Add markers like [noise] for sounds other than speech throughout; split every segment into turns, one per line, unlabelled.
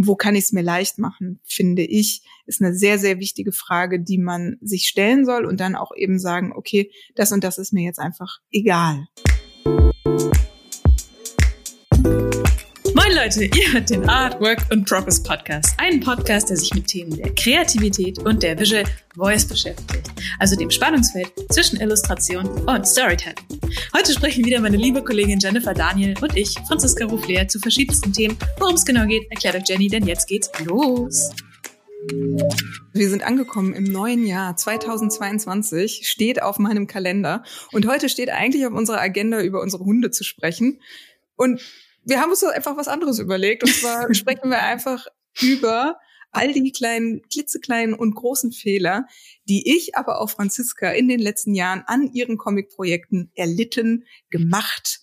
wo kann ich es mir leicht machen, finde ich, ist eine sehr, sehr wichtige Frage, die man sich stellen soll und dann auch eben sagen, okay, das und das ist mir jetzt einfach egal.
Leute, ihr hört den Art, Work und Progress Podcast. Einen Podcast, der sich mit Themen der Kreativität und der Visual Voice beschäftigt. Also dem Spannungsfeld zwischen Illustration und Storytelling. Heute sprechen wieder meine liebe Kollegin Jennifer Daniel und ich, Franziska Ruflehr, zu verschiedensten Themen. Worum es genau geht, erklärt euch Jenny, denn jetzt geht's los.
Wir sind angekommen im neuen Jahr 2022, steht auf meinem Kalender. Und heute steht eigentlich auf unserer Agenda, über unsere Hunde zu sprechen. Und wir haben uns so einfach was anderes überlegt. Und zwar [laughs] sprechen wir einfach über all die kleinen, klitzekleinen und großen Fehler, die ich, aber auch Franziska in den letzten Jahren an ihren Comic-Projekten erlitten, gemacht,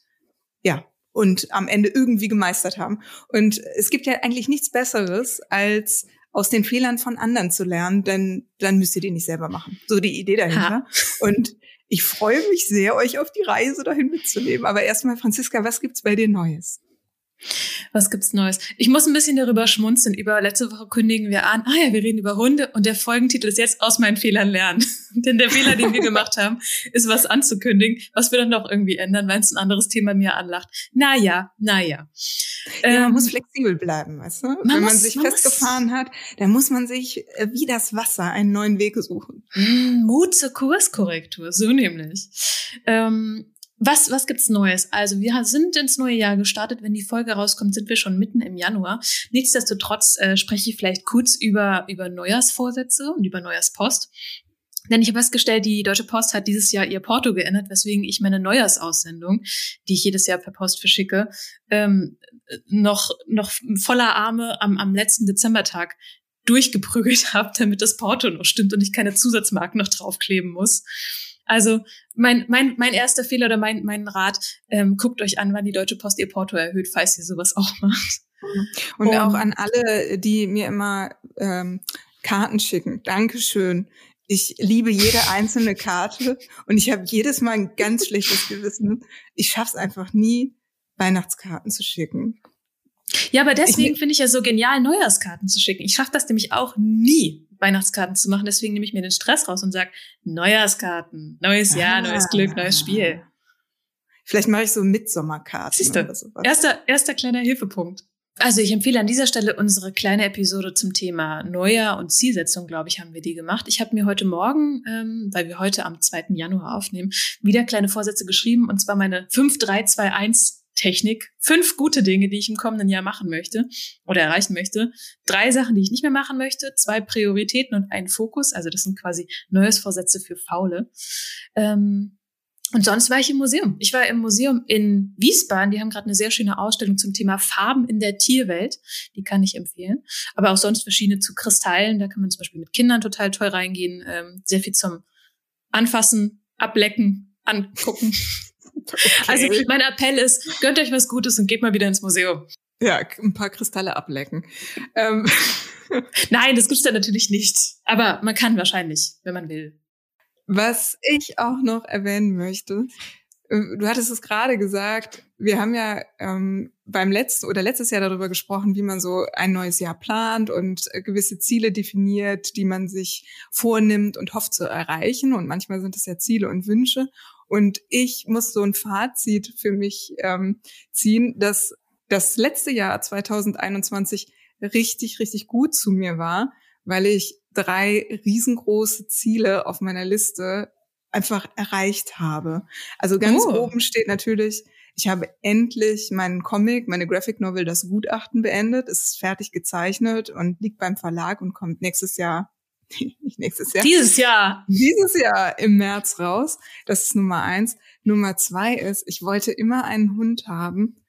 ja, und am Ende irgendwie gemeistert haben. Und es gibt ja eigentlich nichts Besseres, als aus den Fehlern von anderen zu lernen, denn dann müsst ihr die nicht selber machen. So die Idee dahinter. Ha. [laughs] Und ich freue mich sehr, euch auf die Reise dahin mitzunehmen. Aber erstmal, Franziska, was gibt's bei dir Neues?
Was gibt's Neues? Ich muss ein bisschen darüber schmunzeln. Über letzte Woche kündigen wir an, ah ja, wir reden über Hunde und der Folgentitel ist jetzt aus meinen Fehlern lernen. [laughs] Denn der Fehler, den wir [laughs] gemacht haben, ist was anzukündigen, was wir dann doch irgendwie ändern, wenn es ein anderes Thema mir anlacht. Naja, naja.
Ja, man ähm, muss flexibel bleiben, weißt du? Man Wenn man muss, sich man festgefahren hat, dann muss man sich äh, wie das Wasser einen neuen Weg suchen.
Mm, Mut zur Kurskorrektur, so nämlich. Ähm, was, was gibt's Neues? Also wir sind ins neue Jahr gestartet. Wenn die Folge rauskommt, sind wir schon mitten im Januar. Nichtsdestotrotz äh, spreche ich vielleicht kurz über, über Neujahrsvorsätze und über Neujahrspost. Denn ich habe festgestellt, die Deutsche Post hat dieses Jahr ihr Porto geändert, weswegen ich meine Neujahrsaussendung, die ich jedes Jahr per Post verschicke, ähm, noch, noch voller Arme am, am letzten Dezembertag durchgeprügelt [laughs] habe, damit das Porto noch stimmt und ich keine Zusatzmarken noch draufkleben muss. Also mein, mein, mein erster Fehler oder mein, mein Rat, ähm, guckt euch an, wann die Deutsche Post ihr Porto erhöht, falls ihr sowas auch [laughs] macht.
Und um, auch an alle, die mir immer ähm, Karten schicken. Dankeschön. Ich liebe jede einzelne Karte und ich habe jedes Mal ein ganz schlechtes Gewissen. Ich schaff's einfach nie, Weihnachtskarten zu schicken.
Ja, aber deswegen finde ich ja so genial, Neujahrskarten zu schicken. Ich schaffe das nämlich auch nie. Weihnachtskarten zu machen. Deswegen nehme ich mir den Stress raus und sage, Neujahrskarten, neues Jahr, ah. neues Glück, neues Spiel.
Vielleicht mache ich so Mitsommerkarten.
Siehst du, erster, erster kleiner Hilfepunkt. Also ich empfehle an dieser Stelle unsere kleine Episode zum Thema Neujahr und Zielsetzung, glaube ich, haben wir die gemacht. Ich habe mir heute Morgen, ähm, weil wir heute am 2. Januar aufnehmen, wieder kleine Vorsätze geschrieben und zwar meine 5, 3, 2, 1 Technik, fünf gute Dinge, die ich im kommenden Jahr machen möchte oder erreichen möchte, drei Sachen, die ich nicht mehr machen möchte, zwei Prioritäten und einen Fokus. Also das sind quasi Neues Vorsätze für Faule. Ähm, und sonst war ich im Museum. Ich war im Museum in Wiesbaden. Die haben gerade eine sehr schöne Ausstellung zum Thema Farben in der Tierwelt. Die kann ich empfehlen. Aber auch sonst verschiedene zu Kristallen. Da kann man zum Beispiel mit Kindern total toll reingehen. Ähm, sehr viel zum Anfassen, Ablecken, Angucken. [laughs] Okay. Also mein Appell ist, gönnt euch was Gutes und geht mal wieder ins Museum.
Ja, ein paar Kristalle ablecken. Ähm. [laughs]
Nein, das gibt's da natürlich nicht. Aber man kann wahrscheinlich, wenn man will.
Was ich auch noch erwähnen möchte, äh, du hattest es gerade gesagt, wir haben ja ähm, beim letzten oder letztes Jahr darüber gesprochen, wie man so ein neues Jahr plant und äh, gewisse Ziele definiert, die man sich vornimmt und hofft zu erreichen. Und manchmal sind es ja Ziele und Wünsche. Und ich muss so ein Fazit für mich ähm, ziehen, dass das letzte Jahr 2021 richtig, richtig gut zu mir war, weil ich drei riesengroße Ziele auf meiner Liste einfach erreicht habe. Also ganz oh. oben steht natürlich, ich habe endlich meinen Comic, meine Graphic Novel, das Gutachten beendet. Ist fertig gezeichnet und liegt beim Verlag und kommt nächstes Jahr [laughs] nicht nächstes Jahr.
Dieses Jahr.
Dieses Jahr im März raus. Das ist Nummer eins. Nummer zwei ist, ich wollte immer einen Hund haben.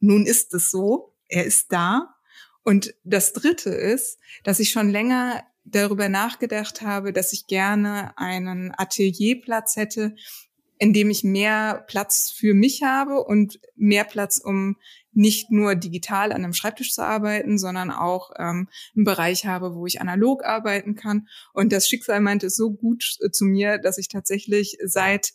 Nun ist es so. Er ist da. Und das dritte ist, dass ich schon länger darüber nachgedacht habe, dass ich gerne einen Atelierplatz hätte, in dem ich mehr Platz für mich habe und mehr Platz, um nicht nur digital an einem Schreibtisch zu arbeiten, sondern auch ähm, einen Bereich habe, wo ich analog arbeiten kann. Und das Schicksal meinte es so gut äh, zu mir, dass ich tatsächlich seit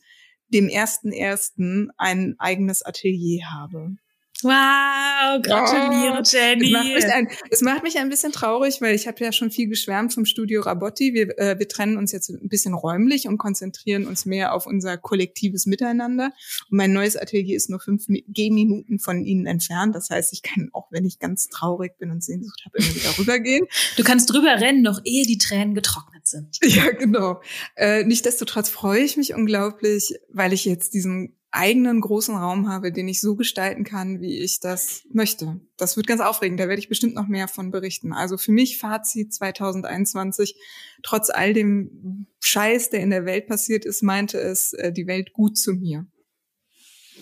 dem ersten ersten ein eigenes Atelier habe.
Wow, gratuliere, oh, Jenny.
Es macht, mich ein, es macht mich ein bisschen traurig, weil ich habe ja schon viel geschwärmt vom Studio Rabotti. Wir, äh, wir trennen uns jetzt ein bisschen räumlich und konzentrieren uns mehr auf unser kollektives Miteinander. Und mein neues Atelier ist nur fünf Gehminuten von Ihnen entfernt. Das heißt, ich kann, auch wenn ich ganz traurig bin und Sehnsucht habe, immer wieder rübergehen.
Du kannst drüber rennen, noch ehe die Tränen getrocknet sind.
Ja, genau. Äh, Nichtsdestotrotz freue ich mich unglaublich, weil ich jetzt diesen eigenen großen Raum habe, den ich so gestalten kann, wie ich das möchte. Das wird ganz aufregend, da werde ich bestimmt noch mehr von berichten. Also für mich Fazit 2021, trotz all dem Scheiß, der in der Welt passiert ist, meinte es äh, die Welt gut zu mir.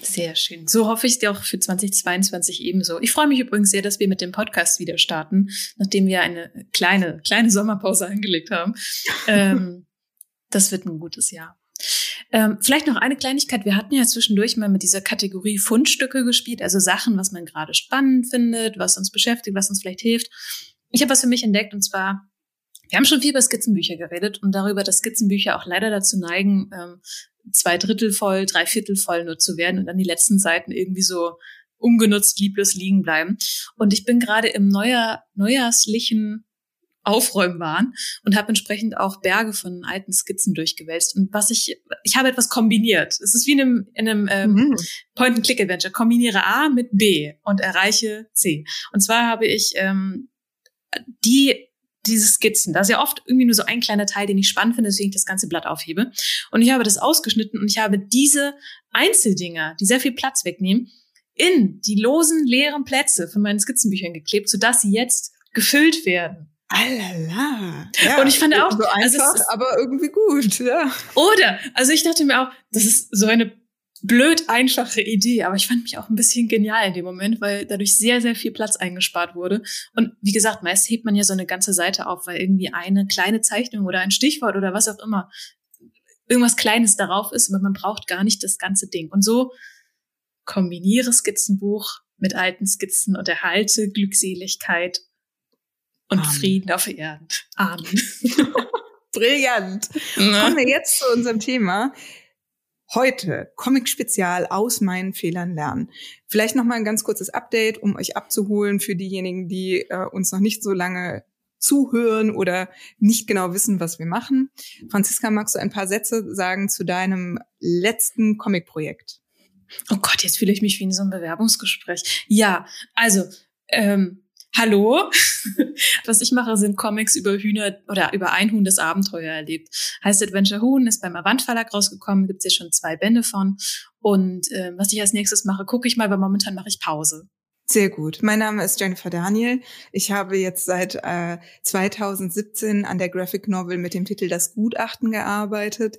Sehr schön. So hoffe ich es dir auch für 2022 ebenso. Ich freue mich übrigens sehr, dass wir mit dem Podcast wieder starten, nachdem wir eine kleine, kleine Sommerpause [laughs] eingelegt haben. ähm, das wird ein gutes Jahr. Ähm, vielleicht noch eine Kleinigkeit. Wir hatten ja zwischendurch mal mit dieser Kategorie Fundstücke gespielt, also Sachen, was man gerade spannend findet, was uns beschäftigt, was uns vielleicht hilft. Ich habe was für mich entdeckt und zwar, wir haben schon viel über Skizzenbücher geredet und darüber, dass Skizzenbücher auch leider dazu neigen, ähm, zwei Drittel voll, drei Viertel voll nur zu werden und dann die letzten Seiten irgendwie so ungenutzt, lieblos liegen bleiben. Und ich bin gerade im Neujahr, neujahrslichen Aufräumen waren und habe entsprechend auch Berge von alten Skizzen durchgewälzt. Und was ich, ich habe etwas kombiniert. Es ist wie in einem, in einem ähm, mhm. Point-and-Click-Adventure. Kombiniere A mit B und erreiche C. Und zwar habe ich ähm, die diese Skizzen. Da ist ja oft irgendwie nur so ein kleiner Teil, den ich spannend finde, deswegen ich das ganze Blatt aufhebe. Und ich habe das ausgeschnitten und ich habe diese Einzeldinger, die sehr viel Platz wegnehmen, in die losen, leeren Plätze von meinen Skizzenbüchern geklebt, sodass sie jetzt gefüllt werden.
Alala.
Ja, und ich fand auch,
so also einfach, also aber irgendwie gut, ja.
Oder, also ich dachte mir auch, das ist so eine blöd einfache Idee, aber ich fand mich auch ein bisschen genial in dem Moment, weil dadurch sehr, sehr viel Platz eingespart wurde. Und wie gesagt, meist hebt man ja so eine ganze Seite auf, weil irgendwie eine kleine Zeichnung oder ein Stichwort oder was auch immer, irgendwas Kleines darauf ist, aber man braucht gar nicht das ganze Ding. Und so kombiniere Skizzenbuch mit alten Skizzen und erhalte Glückseligkeit und Amen. Frieden auf Erden. Amen. [laughs]
Brillant. Ja. Kommen wir jetzt zu unserem Thema. Heute Comic-Spezial aus meinen Fehlern lernen. Vielleicht noch mal ein ganz kurzes Update, um euch abzuholen für diejenigen, die äh, uns noch nicht so lange zuhören oder nicht genau wissen, was wir machen. Franziska, magst du ein paar Sätze sagen zu deinem letzten Comic-Projekt?
Oh Gott, jetzt fühle ich mich wie in so einem Bewerbungsgespräch. Ja, also ähm, Hallo? [laughs] Was ich mache, sind Comics über Hühner oder über ein Huhn, das Abenteuer erlebt. Heißt Adventure Huhn, ist beim Avant Verlag rausgekommen, gibt's hier schon zwei Bände von. Und äh, was ich als nächstes mache, gucke ich mal, weil momentan mache ich Pause.
Sehr gut. Mein Name ist Jennifer Daniel. Ich habe jetzt seit äh, 2017 an der Graphic Novel mit dem Titel Das Gutachten gearbeitet.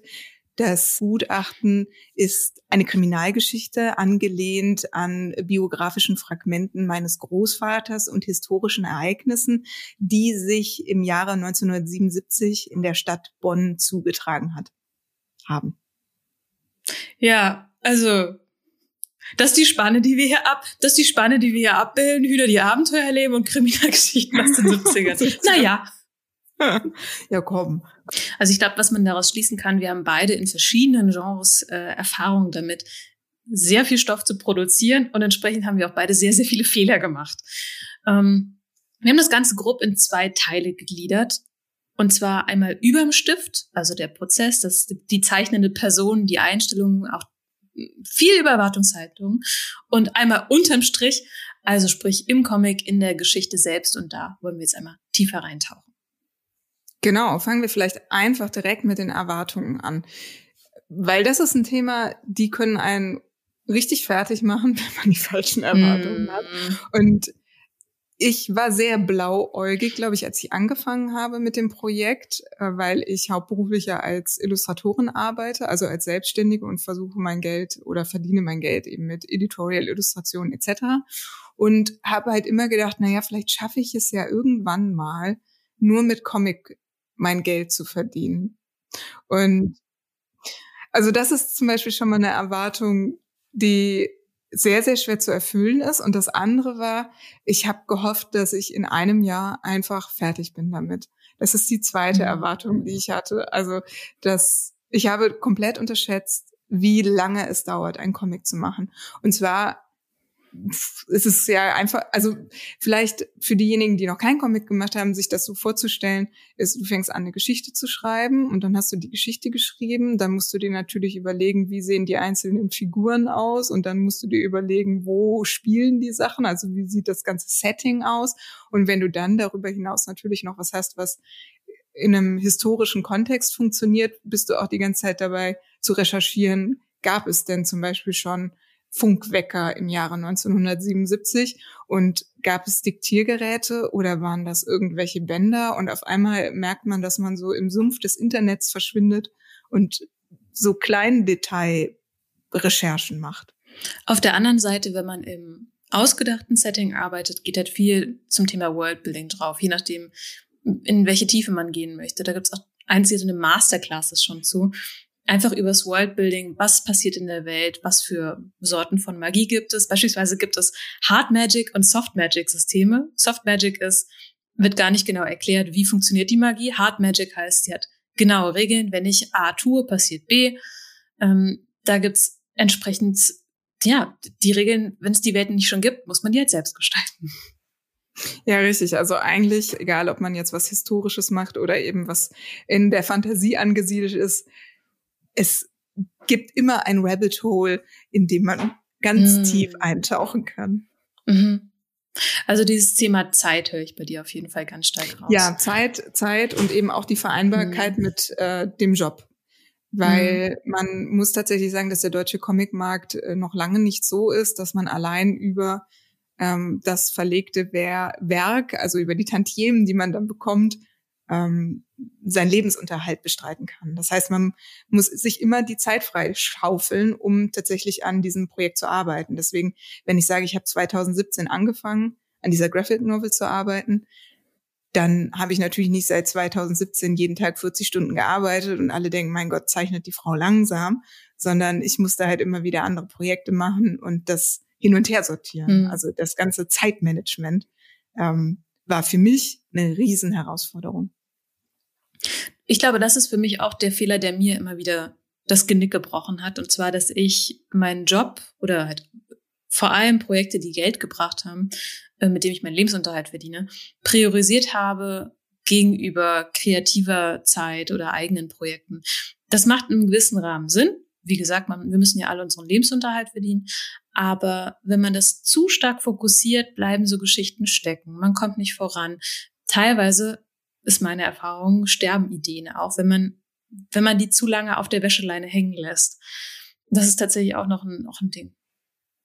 Das Gutachten ist eine Kriminalgeschichte, angelehnt an biografischen Fragmenten meines Großvaters und historischen Ereignissen, die sich im Jahre 1977 in der Stadt Bonn zugetragen hat, haben.
Ja, also das ist die Spanne, die wir hier ab, das ist die Spanne, die wir hier abbilden, Hühner, die Abenteuer erleben und Kriminalgeschichten aus den [laughs] 70ern. naja. [laughs]
ja, komm.
Also ich glaube, was man daraus schließen kann, wir haben beide in verschiedenen Genres äh, Erfahrungen damit, sehr viel Stoff zu produzieren und entsprechend haben wir auch beide sehr, sehr viele Fehler gemacht. Ähm, wir haben das Ganze grob in zwei Teile gegliedert. Und zwar einmal überm Stift, also der Prozess, das, die zeichnende Person, die Einstellungen, auch viel Überwartungshaltung. Und einmal unterm Strich, also sprich im Comic, in der Geschichte selbst. Und da wollen wir jetzt einmal tiefer reintauchen.
Genau, fangen wir vielleicht einfach direkt mit den Erwartungen an. Weil das ist ein Thema, die können einen richtig fertig machen, [laughs] wenn man die falschen Erwartungen mm. hat. Und ich war sehr blauäugig, glaube ich, als ich angefangen habe mit dem Projekt, äh, weil ich hauptberuflich ja als Illustratorin arbeite, also als Selbstständige und versuche mein Geld oder verdiene mein Geld eben mit Editorial, Illustration etc. Und habe halt immer gedacht, naja, vielleicht schaffe ich es ja irgendwann mal, nur mit Comic mein Geld zu verdienen. Und also das ist zum Beispiel schon mal eine Erwartung, die sehr, sehr schwer zu erfüllen ist. Und das andere war, ich habe gehofft, dass ich in einem Jahr einfach fertig bin damit. Das ist die zweite mhm. Erwartung, die ich hatte. Also, dass ich habe komplett unterschätzt, wie lange es dauert, einen Comic zu machen. Und zwar es ist ja einfach, also vielleicht für diejenigen, die noch keinen Comic gemacht haben, sich das so vorzustellen, ist, du fängst an, eine Geschichte zu schreiben und dann hast du die Geschichte geschrieben, dann musst du dir natürlich überlegen, wie sehen die einzelnen Figuren aus und dann musst du dir überlegen, wo spielen die Sachen, also wie sieht das ganze Setting aus. Und wenn du dann darüber hinaus natürlich noch was hast, was in einem historischen Kontext funktioniert, bist du auch die ganze Zeit dabei zu recherchieren, gab es denn zum Beispiel schon Funkwecker im Jahre 1977 und gab es Diktiergeräte oder waren das irgendwelche Bänder und auf einmal merkt man, dass man so im Sumpf des Internets verschwindet und so kleinen Detailrecherchen macht.
Auf der anderen Seite, wenn man im ausgedachten Setting arbeitet, geht halt viel zum Thema Worldbuilding drauf, je nachdem, in welche Tiefe man gehen möchte. Da gibt es auch einzelne Masterclasses schon zu, einfach übers Worldbuilding, was passiert in der Welt, was für Sorten von Magie gibt es. Beispielsweise gibt es Hard Magic und Soft Magic Systeme. Soft Magic ist, wird gar nicht genau erklärt, wie funktioniert die Magie. Hard Magic heißt, sie hat genaue Regeln. Wenn ich A tue, passiert B. Ähm, da gibt's entsprechend, ja, die Regeln, wenn es die Welt nicht schon gibt, muss man die halt selbst gestalten.
Ja, richtig. Also eigentlich, egal ob man jetzt was Historisches macht oder eben was in der Fantasie angesiedelt ist, es gibt immer ein Rabbit Hole, in dem man ganz mhm. tief eintauchen kann. Mhm.
Also dieses Thema Zeit höre ich bei dir auf jeden Fall ganz stark raus.
Ja, Zeit, Zeit und eben auch die Vereinbarkeit mhm. mit äh, dem Job. Weil mhm. man muss tatsächlich sagen, dass der deutsche Comicmarkt äh, noch lange nicht so ist, dass man allein über ähm, das verlegte Werk, also über die Tantiemen, die man dann bekommt, ähm, seinen Lebensunterhalt bestreiten kann. Das heißt, man muss sich immer die Zeit freischaufeln, um tatsächlich an diesem Projekt zu arbeiten. Deswegen, wenn ich sage, ich habe 2017 angefangen, an dieser Graphic Novel zu arbeiten, dann habe ich natürlich nicht seit 2017 jeden Tag 40 Stunden gearbeitet und alle denken, mein Gott, zeichnet die Frau langsam, sondern ich musste halt immer wieder andere Projekte machen und das hin und her sortieren. Mhm. Also das ganze Zeitmanagement ähm, war für mich eine Riesenherausforderung.
Ich glaube, das ist für mich auch der Fehler, der mir immer wieder das Genick gebrochen hat. Und zwar, dass ich meinen Job oder halt vor allem Projekte, die Geld gebracht haben, äh, mit dem ich meinen Lebensunterhalt verdiene, priorisiert habe gegenüber kreativer Zeit oder eigenen Projekten. Das macht in gewissen Rahmen Sinn. Wie gesagt, man, wir müssen ja alle unseren Lebensunterhalt verdienen. Aber wenn man das zu stark fokussiert, bleiben so Geschichten stecken. Man kommt nicht voran. Teilweise ist meine Erfahrung, sterben Ideen auch, wenn man, wenn man die zu lange auf der Wäscheleine hängen lässt. Das ist tatsächlich auch noch ein, noch ein Ding.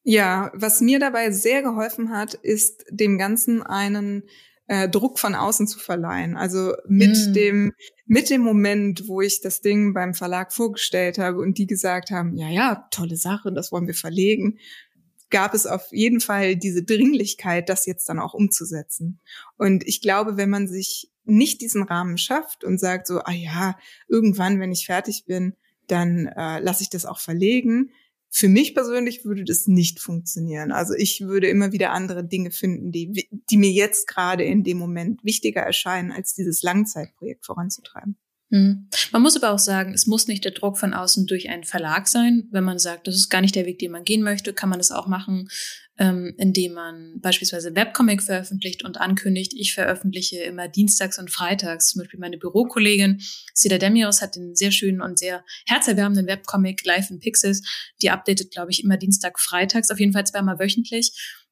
Ja, was mir dabei sehr geholfen hat, ist dem Ganzen einen äh, Druck von außen zu verleihen. Also mit mm. dem mit dem Moment, wo ich das Ding beim Verlag vorgestellt habe und die gesagt haben, ja, ja, tolle Sache, das wollen wir verlegen, gab es auf jeden Fall diese Dringlichkeit, das jetzt dann auch umzusetzen. Und ich glaube, wenn man sich nicht diesen Rahmen schafft und sagt so, ah ja, irgendwann, wenn ich fertig bin, dann äh, lasse ich das auch verlegen. Für mich persönlich würde das nicht funktionieren. Also ich würde immer wieder andere Dinge finden, die, die mir jetzt gerade in dem Moment wichtiger erscheinen, als dieses Langzeitprojekt voranzutreiben.
Mhm. Man muss aber auch sagen, es muss nicht der Druck von außen durch einen Verlag sein. Wenn man sagt, das ist gar nicht der Weg, den man gehen möchte, kann man das auch machen, ähm, indem man beispielsweise Webcomic veröffentlicht und ankündigt, ich veröffentliche immer dienstags und freitags. Zum Beispiel meine Bürokollegin Sida Demios hat den sehr schönen und sehr herzerwärmenden Webcomic Live in Pixels. Die updatet, glaube ich, immer Dienstag, freitags, auf jeden Fall zweimal wöchentlich.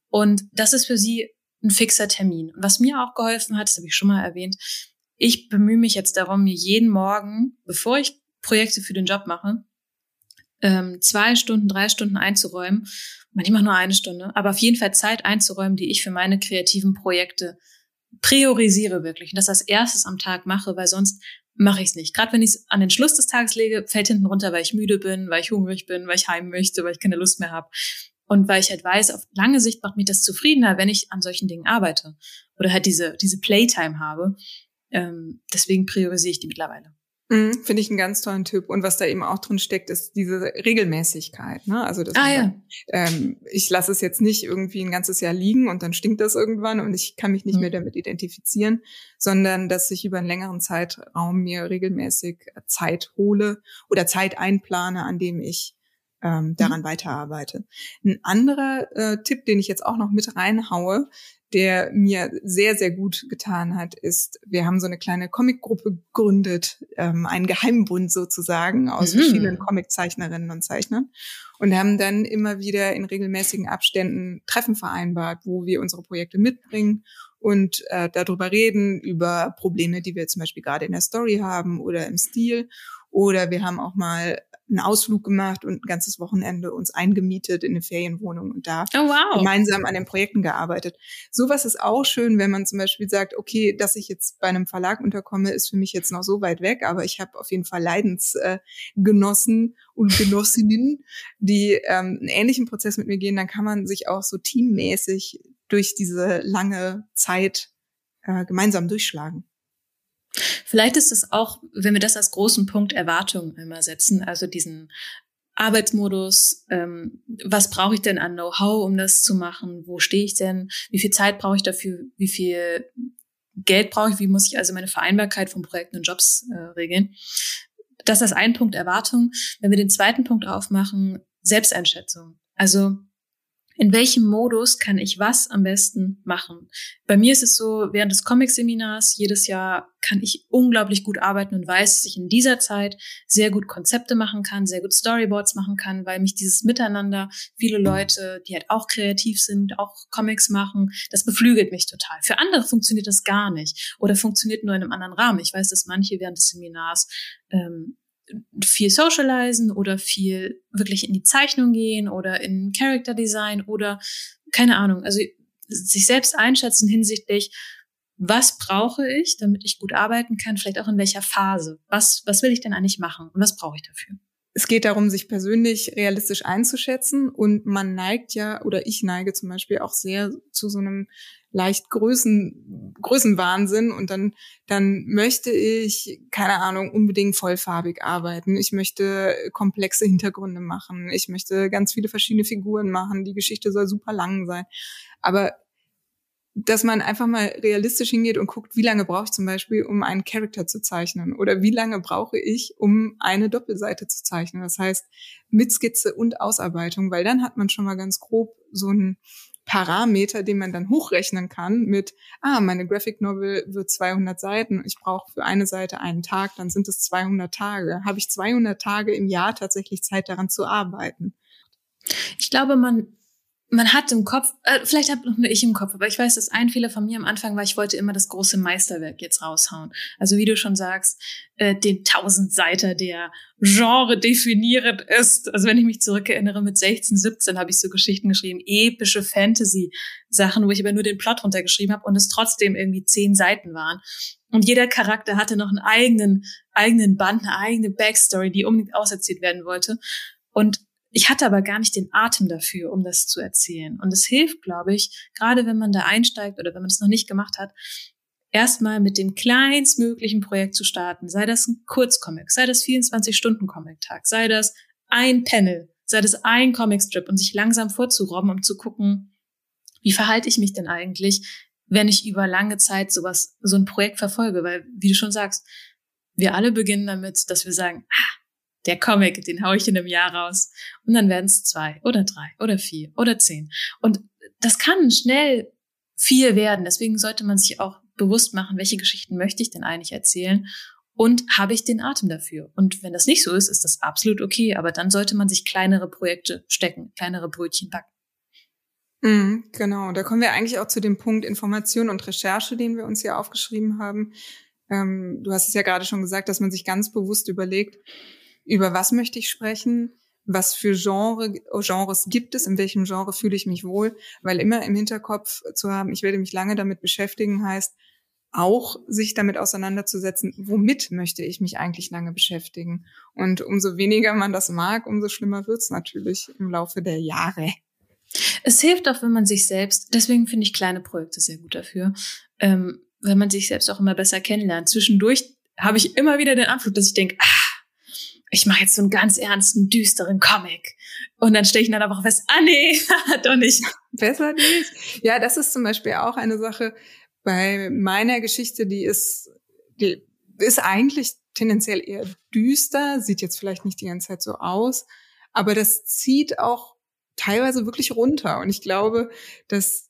Und das ist für sie ein fixer Termin. Was mir auch geholfen hat, das habe ich schon mal erwähnt, ich bemühe mich jetzt darum, mir jeden Morgen, bevor ich Projekte für den Job mache, ähm, zwei Stunden, drei Stunden einzuräumen. Manchmal nur eine Stunde, aber auf jeden Fall Zeit einzuräumen, die ich für meine kreativen Projekte priorisiere wirklich. Und das als erstes am Tag mache, weil sonst mache ich es nicht. Gerade wenn ich es an den Schluss des Tages lege, fällt hinten runter, weil ich müde bin, weil ich hungrig bin, weil ich heim möchte, weil ich keine Lust mehr habe. Und weil ich halt weiß, auf lange Sicht macht mich das zufriedener, wenn ich an solchen Dingen arbeite. Oder halt diese, diese Playtime habe. Ähm, deswegen priorisiere ich die mittlerweile.
Mhm, Finde ich einen ganz tollen Typ. Und was da eben auch drin steckt, ist diese Regelmäßigkeit. Ne? Also das
ah, ja.
ähm, ich lasse es jetzt nicht irgendwie ein ganzes Jahr liegen und dann stinkt das irgendwann und ich kann mich nicht mhm. mehr damit identifizieren, sondern dass ich über einen längeren Zeitraum mir regelmäßig Zeit hole oder Zeit einplane, an dem ich ähm, mhm. daran mhm. weiterarbeite. Ein anderer äh, Tipp, den ich jetzt auch noch mit reinhaue, der mir sehr, sehr gut getan hat, ist, wir haben so eine kleine Comicgruppe gegründet, ähm, einen Geheimbund sozusagen aus mhm. verschiedenen Comiczeichnerinnen und Zeichnern und haben dann immer wieder in regelmäßigen Abständen Treffen vereinbart, wo wir unsere Projekte mitbringen und äh, darüber reden, über Probleme, die wir zum Beispiel gerade in der Story haben oder im Stil. Oder wir haben auch mal einen Ausflug gemacht und ein ganzes Wochenende uns eingemietet in eine Ferienwohnung und da oh, wow. gemeinsam an den Projekten gearbeitet. Sowas ist auch schön, wenn man zum Beispiel sagt, okay, dass ich jetzt bei einem Verlag unterkomme, ist für mich jetzt noch so weit weg, aber ich habe auf jeden Fall Leidensgenossen äh, und Genossinnen, die ähm, einen ähnlichen Prozess mit mir gehen, dann kann man sich auch so teammäßig durch diese lange Zeit äh, gemeinsam durchschlagen.
Vielleicht ist es auch, wenn wir das als großen Punkt Erwartungen immer setzen, also diesen Arbeitsmodus, ähm, was brauche ich denn an Know-how, um das zu machen? Wo stehe ich denn? Wie viel Zeit brauche ich dafür? Wie viel Geld brauche ich? Wie muss ich also meine Vereinbarkeit von Projekten und Jobs äh, regeln? Das ist ein Punkt Erwartung. Wenn wir den zweiten Punkt aufmachen, Selbsteinschätzung. Also in welchem Modus kann ich was am besten machen. Bei mir ist es so, während des Comic-Seminars jedes Jahr kann ich unglaublich gut arbeiten und weiß, dass ich in dieser Zeit sehr gut Konzepte machen kann, sehr gut Storyboards machen kann, weil mich dieses Miteinander, viele Leute, die halt auch kreativ sind, auch Comics machen, das beflügelt mich total. Für andere funktioniert das gar nicht oder funktioniert nur in einem anderen Rahmen. Ich weiß, dass manche während des Seminars ähm, viel socialisen oder viel wirklich in die Zeichnung gehen oder in Character Design oder keine Ahnung, also sich selbst einschätzen hinsichtlich, was brauche ich, damit ich gut arbeiten kann, vielleicht auch in welcher Phase. Was, was will ich denn eigentlich machen und was brauche ich dafür?
Es geht darum, sich persönlich realistisch einzuschätzen und man neigt ja, oder ich neige zum Beispiel auch sehr zu so einem leicht Größen, Größenwahnsinn und dann, dann möchte ich, keine Ahnung, unbedingt vollfarbig arbeiten. Ich möchte komplexe Hintergründe machen. Ich möchte ganz viele verschiedene Figuren machen. Die Geschichte soll super lang sein. Aber dass man einfach mal realistisch hingeht und guckt, wie lange brauche ich zum Beispiel, um einen Charakter zu zeichnen oder wie lange brauche ich, um eine Doppelseite zu zeichnen. Das heißt, mit Skizze und Ausarbeitung, weil dann hat man schon mal ganz grob so ein Parameter, den man dann hochrechnen kann mit, ah, meine Graphic Novel wird 200 Seiten, ich brauche für eine Seite einen Tag, dann sind es 200 Tage. Habe ich 200 Tage im Jahr tatsächlich Zeit daran zu arbeiten?
Ich glaube, man man hat im Kopf, äh, vielleicht habe noch nur ich im Kopf, aber ich weiß, dass ein Fehler von mir am Anfang war, ich wollte immer das große Meisterwerk jetzt raushauen. Also wie du schon sagst, äh, den Tausendseiter, der Genre definierend ist. Also wenn ich mich zurückerinnere, mit 16, 17 habe ich so Geschichten geschrieben, epische Fantasy-Sachen, wo ich aber nur den Plot runtergeschrieben habe und es trotzdem irgendwie zehn Seiten waren. Und jeder Charakter hatte noch einen eigenen, eigenen Band, eine eigene Backstory, die unbedingt auserzählt werden wollte. Und ich hatte aber gar nicht den Atem dafür, um das zu erzählen. Und es hilft, glaube ich, gerade wenn man da einsteigt oder wenn man es noch nicht gemacht hat, erstmal mit dem kleinstmöglichen Projekt zu starten. Sei das ein Kurzcomic, sei das 24-Stunden-Comic-Tag, sei das ein Panel, sei das ein Comicstrip und sich langsam vorzurobben, um zu gucken, wie verhalte ich mich denn eigentlich, wenn ich über lange Zeit sowas, so ein Projekt verfolge? Weil, wie du schon sagst, wir alle beginnen damit, dass wir sagen, ah, der Comic, den hau ich in einem Jahr raus. Und dann werden es zwei oder drei oder vier oder zehn. Und das kann schnell viel werden. Deswegen sollte man sich auch bewusst machen, welche Geschichten möchte ich denn eigentlich erzählen und habe ich den Atem dafür. Und wenn das nicht so ist, ist das absolut okay. Aber dann sollte man sich kleinere Projekte stecken, kleinere Brötchen backen.
Mhm, genau, da kommen wir eigentlich auch zu dem Punkt Information und Recherche, den wir uns hier aufgeschrieben haben. Ähm, du hast es ja gerade schon gesagt, dass man sich ganz bewusst überlegt, über was möchte ich sprechen, was für Genre, Genres gibt es, in welchem Genre fühle ich mich wohl, weil immer im Hinterkopf zu haben, ich werde mich lange damit beschäftigen, heißt auch sich damit auseinanderzusetzen, womit möchte ich mich eigentlich lange beschäftigen. Und umso weniger man das mag, umso schlimmer wird's natürlich im Laufe der Jahre.
Es hilft auch, wenn man sich selbst, deswegen finde ich kleine Projekte sehr gut dafür, ähm, wenn man sich selbst auch immer besser kennenlernt. Zwischendurch habe ich immer wieder den Anflug, dass ich denke, ah, ich mache jetzt so einen ganz ernsten, düsteren Comic. Und dann stelle ich dann aber fest, ah nee, [laughs] doch nicht.
Besser nicht. Ja, das ist zum Beispiel auch eine Sache bei meiner Geschichte, die ist, die ist eigentlich tendenziell eher düster, sieht jetzt vielleicht nicht die ganze Zeit so aus, aber das zieht auch teilweise wirklich runter. Und ich glaube, dass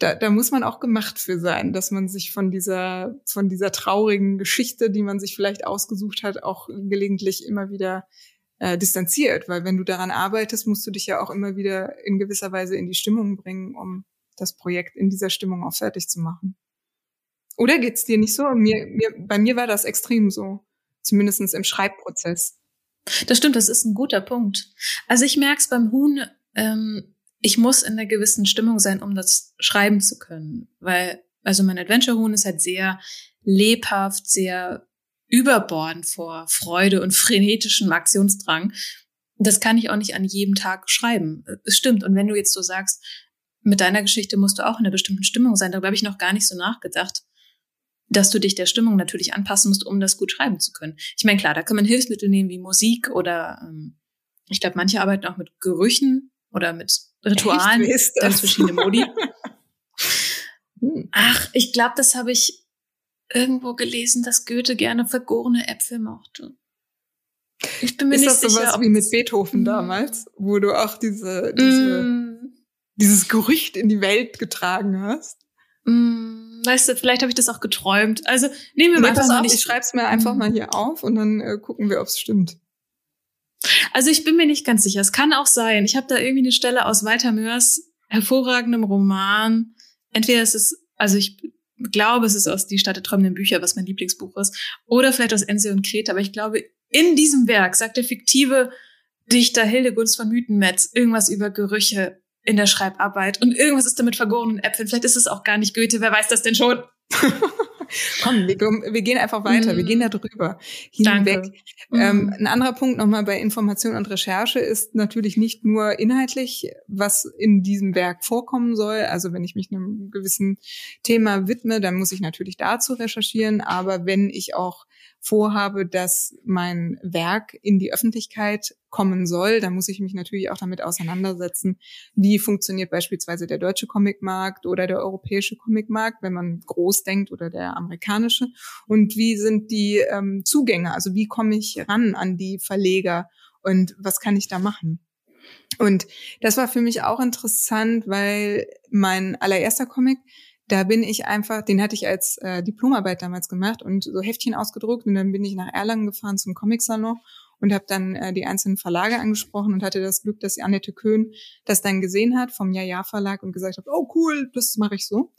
da, da muss man auch gemacht für sein, dass man sich von dieser, von dieser traurigen Geschichte, die man sich vielleicht ausgesucht hat, auch gelegentlich immer wieder äh, distanziert. Weil wenn du daran arbeitest, musst du dich ja auch immer wieder in gewisser Weise in die Stimmung bringen, um das Projekt in dieser Stimmung auch fertig zu machen. Oder geht's dir nicht so? Mir, mir, bei mir war das extrem so. Zumindestens im Schreibprozess.
Das stimmt, das ist ein guter Punkt. Also ich merke es beim Huhn, ähm, ich muss in einer gewissen Stimmung sein, um das schreiben zu können. Weil, also mein Adventure-Huhn ist halt sehr lebhaft, sehr überbordend vor Freude und [laughs] frenetischem Aktionsdrang. Das kann ich auch nicht an jedem Tag schreiben. Es stimmt. Und wenn du jetzt so sagst, mit deiner Geschichte musst du auch in einer bestimmten Stimmung sein, darüber habe ich noch gar nicht so nachgedacht, dass du dich der Stimmung natürlich anpassen musst, um das gut schreiben zu können. Ich meine, klar, da kann man Hilfsmittel nehmen wie Musik oder ähm, ich glaube, manche arbeiten auch mit Gerüchen oder mit Ritualen, ganz verschiedene Modi. [laughs] Hm. Ach, ich glaube, das habe ich irgendwo gelesen, dass Goethe gerne vergorene Äpfel mochte.
Ich bin mir ist nicht das sicher. Ist sowas wie mit Beethoven mm. damals, wo du auch diese, diese mm. dieses Gerücht in die Welt getragen hast?
Mm, weißt du, vielleicht habe ich das auch geträumt. Also nehmen wir
mal
nee, mal
nicht. Ich schreib's mir einfach mm. mal hier auf und dann äh, gucken wir, ob es stimmt.
Also ich bin mir nicht ganz sicher. Es kann auch sein. Ich habe da irgendwie eine Stelle aus Walter Mörs hervorragendem Roman. Entweder ist es, also ich glaube, es ist aus Die Stadt der träumenden Bücher, was mein Lieblingsbuch ist, oder vielleicht aus Ense und Kreta. Aber ich glaube, in diesem Werk sagt der fiktive Dichter Hildegunst von Mythenmetz irgendwas über Gerüche in der Schreibarbeit und irgendwas ist damit vergorenen Äpfeln. Vielleicht ist es auch gar nicht Goethe, wer weiß das denn schon? [laughs]
Komm, wir, wir, gehen einfach weiter, mm. wir gehen da drüber hinweg. Mm. Ähm, ein anderer Punkt nochmal bei Information und Recherche ist natürlich nicht nur inhaltlich, was in diesem Werk vorkommen soll. Also wenn ich mich einem gewissen Thema widme, dann muss ich natürlich dazu recherchieren. Aber wenn ich auch vorhabe, dass mein Werk in die Öffentlichkeit kommen soll, dann muss ich mich natürlich auch damit auseinandersetzen, wie funktioniert beispielsweise der deutsche Comicmarkt oder der europäische Comicmarkt, wenn man groß denkt, oder der amerikanische. Und wie sind die ähm, Zugänge? Also wie komme ich ran an die Verleger und was kann ich da machen? Und das war für mich auch interessant, weil mein allererster Comic, da bin ich einfach, den hatte ich als äh, Diplomarbeit damals gemacht und so Heftchen ausgedruckt und dann bin ich nach Erlangen gefahren zum Comic-Salon und habe dann äh, die einzelnen Verlage angesprochen und hatte das Glück, dass Annette Köhn das dann gesehen hat vom Ja-Ja Verlag und gesagt hat, oh cool, das mache ich so.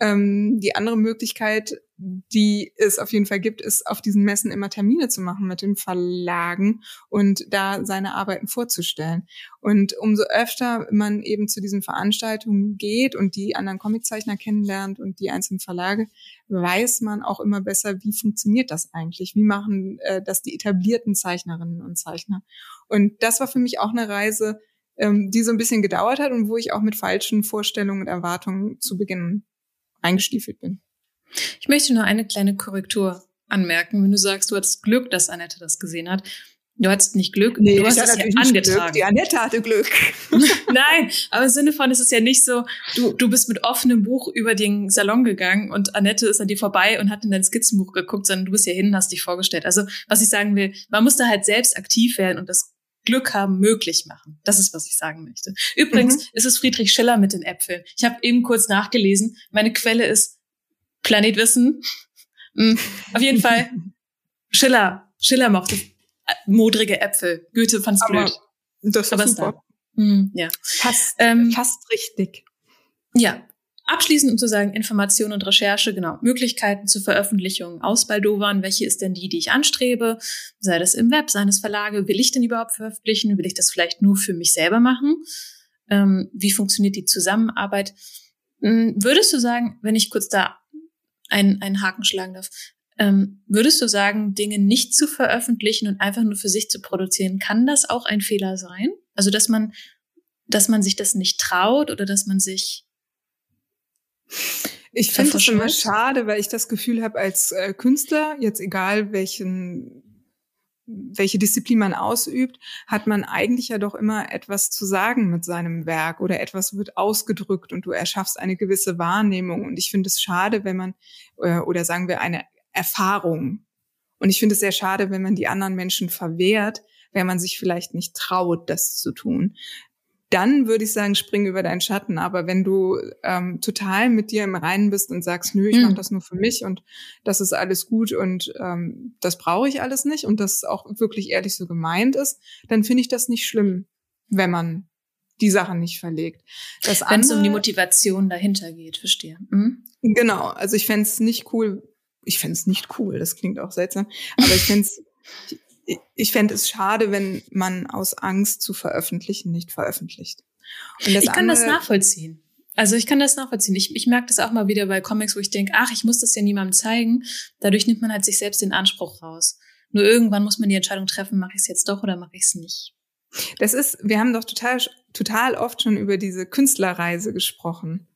Ähm, die andere Möglichkeit, die es auf jeden Fall gibt, ist auf diesen Messen immer Termine zu machen mit den Verlagen und da seine Arbeiten vorzustellen. Und umso öfter man eben zu diesen Veranstaltungen geht und die anderen Comiczeichner kennenlernt und die einzelnen Verlage, weiß man auch immer besser, wie funktioniert das eigentlich? Wie machen äh, das die etablierten Zeichnerinnen und Zeichner? Und das war für mich auch eine Reise, ähm, die so ein bisschen gedauert hat und wo ich auch mit falschen Vorstellungen und Erwartungen zu Beginn eingestiefelt bin.
Ich möchte nur eine kleine Korrektur anmerken. Wenn du sagst, du hattest Glück, dass Annette das gesehen hat. Du hattest nicht Glück, nee, du hast es ja angetragen. Glück.
Die Annette hatte Glück. [laughs] [laughs]
Nein, aber im Sinne von, es ist ja nicht so, du, du bist mit offenem Buch über den Salon gegangen und Annette ist an dir vorbei und hat in dein Skizzenbuch geguckt, sondern du bist ja hin und hast dich vorgestellt. Also, was ich sagen will, man muss da halt selbst aktiv werden und das Glück haben möglich machen. Das ist, was ich sagen möchte. Übrigens mhm. ist es Friedrich Schiller mit den Äpfeln. Ich habe eben kurz nachgelesen. Meine Quelle ist Planet Wissen. Mhm. Auf jeden Fall [laughs] Schiller. Schiller mochte äh, modrige Äpfel. Goethe fand's Aber blöd.
Das ist Aber super.
Mhm, ja.
Fast, ähm, fast richtig.
Ja, Abschließend um zu sagen, Information und Recherche, genau, Möglichkeiten zur Veröffentlichung ausbaldowern. Welche ist denn die, die ich anstrebe? Sei das im Web, seines Verlage. Will ich denn überhaupt veröffentlichen? Will ich das vielleicht nur für mich selber machen? Ähm, wie funktioniert die Zusammenarbeit? Ähm, würdest du sagen, wenn ich kurz da einen, einen Haken schlagen darf, ähm, würdest du sagen, Dinge nicht zu veröffentlichen und einfach nur für sich zu produzieren, kann das auch ein Fehler sein? Also, dass man, dass man sich das nicht traut oder dass man sich
ich finde es immer schade, weil ich das Gefühl habe, als äh, Künstler, jetzt egal welchen welche Disziplin man ausübt, hat man eigentlich ja doch immer etwas zu sagen mit seinem Werk oder etwas wird ausgedrückt und du erschaffst eine gewisse Wahrnehmung. Und ich finde es schade, wenn man, äh, oder sagen wir eine Erfahrung. Und ich finde es sehr schade, wenn man die anderen Menschen verwehrt, wenn man sich vielleicht nicht traut, das zu tun dann würde ich sagen, spring über deinen Schatten. Aber wenn du ähm, total mit dir im Reinen bist und sagst, nö, ich mhm. mache das nur für mich und das ist alles gut und ähm, das brauche ich alles nicht und das auch wirklich ehrlich so gemeint ist, dann finde ich das nicht schlimm, wenn man die Sachen nicht verlegt.
Wenn es um die Motivation dahinter geht, verstehe. Mhm.
Genau, also ich fände es nicht cool, ich fände es nicht cool, das klingt auch seltsam, aber ich fände es [laughs] ich fände es schade, wenn man aus Angst zu veröffentlichen nicht veröffentlicht.
ich kann das nachvollziehen. Also ich kann das nachvollziehen. Ich, ich merke das auch mal wieder bei Comics, wo ich denke, ach, ich muss das ja niemandem zeigen. Dadurch nimmt man halt sich selbst den Anspruch raus. Nur irgendwann muss man die Entscheidung treffen, mache ich es jetzt doch oder mache ich es nicht.
Das ist, wir haben doch total, total oft schon über diese Künstlerreise gesprochen.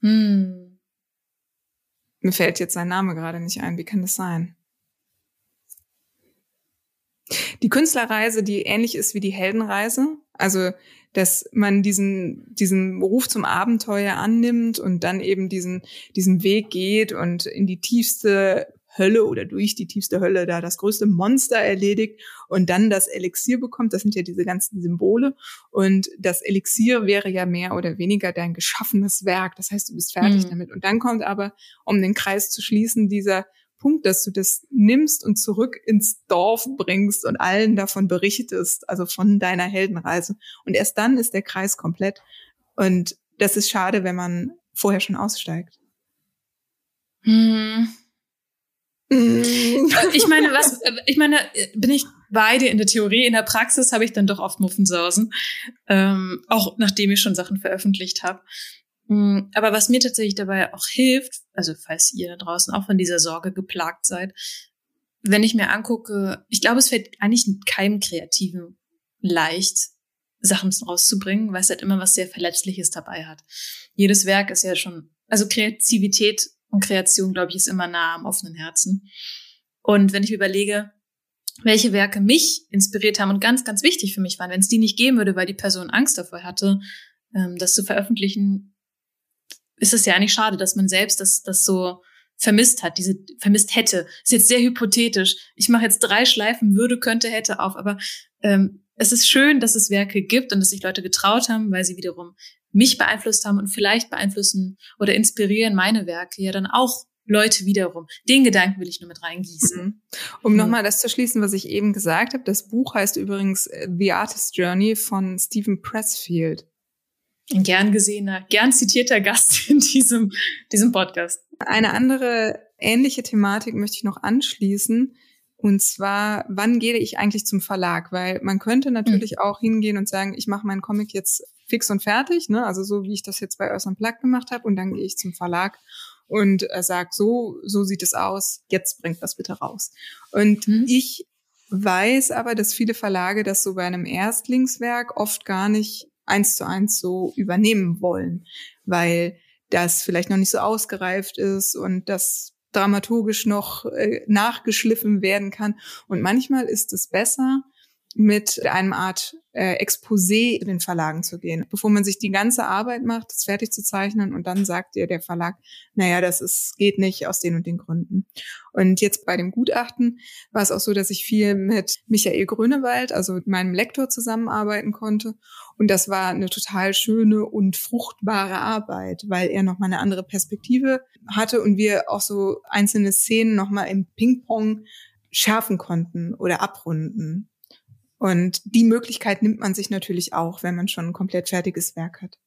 Hm. Mir fällt jetzt sein Name gerade nicht ein. Wie kann das sein? Die Künstlerreise, die ähnlich ist wie die Heldenreise, also dass man diesen diesen Ruf zum Abenteuer annimmt und dann eben diesen diesen Weg geht und in die tiefste Hölle oder durch die tiefste Hölle da das größte Monster erledigt und dann das Elixier bekommt. Das sind ja diese ganzen Symbole. Und das Elixier wäre ja mehr oder weniger dein geschaffenes Werk. Das heißt, du bist fertig mhm. damit. Und dann kommt aber, um den Kreis zu schließen, dieser Punkt, dass du das nimmst und zurück ins Dorf bringst und allen davon berichtest, also von deiner Heldenreise. Und erst dann ist der Kreis komplett. Und das ist schade, wenn man vorher schon aussteigt.
Hm. [laughs] Ich meine, was, ich meine, bin ich beide in der Theorie, in der Praxis habe ich dann doch oft Muffensausen, ähm, auch nachdem ich schon Sachen veröffentlicht habe. Mm, aber was mir tatsächlich dabei auch hilft, also falls ihr da draußen auch von dieser Sorge geplagt seid, wenn ich mir angucke, ich glaube, es fällt eigentlich keinem Kreativen leicht, Sachen rauszubringen, weil es halt immer was sehr Verletzliches dabei hat. Jedes Werk ist ja schon, also Kreativität und Kreation, glaube ich, ist immer nah am offenen Herzen. Und wenn ich überlege, welche Werke mich inspiriert haben und ganz, ganz wichtig für mich waren, wenn es die nicht geben würde, weil die Person Angst davor hatte, ähm, das zu veröffentlichen, ist es ja eigentlich schade, dass man selbst das, das so vermisst hat, diese vermisst hätte. Ist jetzt sehr hypothetisch. Ich mache jetzt drei Schleifen, würde, könnte, hätte auf, aber ähm, es ist schön, dass es Werke gibt und dass sich Leute getraut haben, weil sie wiederum mich beeinflusst haben und vielleicht beeinflussen oder inspirieren meine Werke ja dann auch Leute wiederum. Den Gedanken will ich nur mit reingießen. Mhm.
Um mhm. nochmal das zu schließen, was ich eben gesagt habe. Das Buch heißt übrigens äh, The Artist Journey von Stephen Pressfield.
Ein gern gesehener, gern zitierter Gast in diesem, diesem Podcast.
Eine andere ähnliche Thematik möchte ich noch anschließen. Und zwar, wann gehe ich eigentlich zum Verlag? Weil man könnte natürlich mhm. auch hingehen und sagen, ich mache meinen Comic jetzt fix und fertig, ne? Also so wie ich das jetzt bei Earth Plug gemacht habe, und dann gehe ich zum Verlag und äh, sag so, so sieht es aus, jetzt bringt das bitte raus. Und mhm. ich weiß aber, dass viele Verlage das so bei einem Erstlingswerk oft gar nicht eins zu eins so übernehmen wollen, weil das vielleicht noch nicht so ausgereift ist und das dramaturgisch noch äh, nachgeschliffen werden kann. Und manchmal ist es besser, mit einem Art äh, Exposé in den Verlagen zu gehen, bevor man sich die ganze Arbeit macht, das fertig zu zeichnen und dann sagt dir der Verlag, naja, das ist, geht nicht aus den und den Gründen. Und jetzt bei dem Gutachten war es auch so, dass ich viel mit Michael Grönewald, also meinem Lektor zusammenarbeiten konnte. Und das war eine total schöne und fruchtbare Arbeit, weil er nochmal eine andere Perspektive hatte und wir auch so einzelne Szenen nochmal im Ping-Pong schärfen konnten oder abrunden. Und die Möglichkeit nimmt man sich natürlich auch, wenn man schon ein komplett fertiges Werk hat.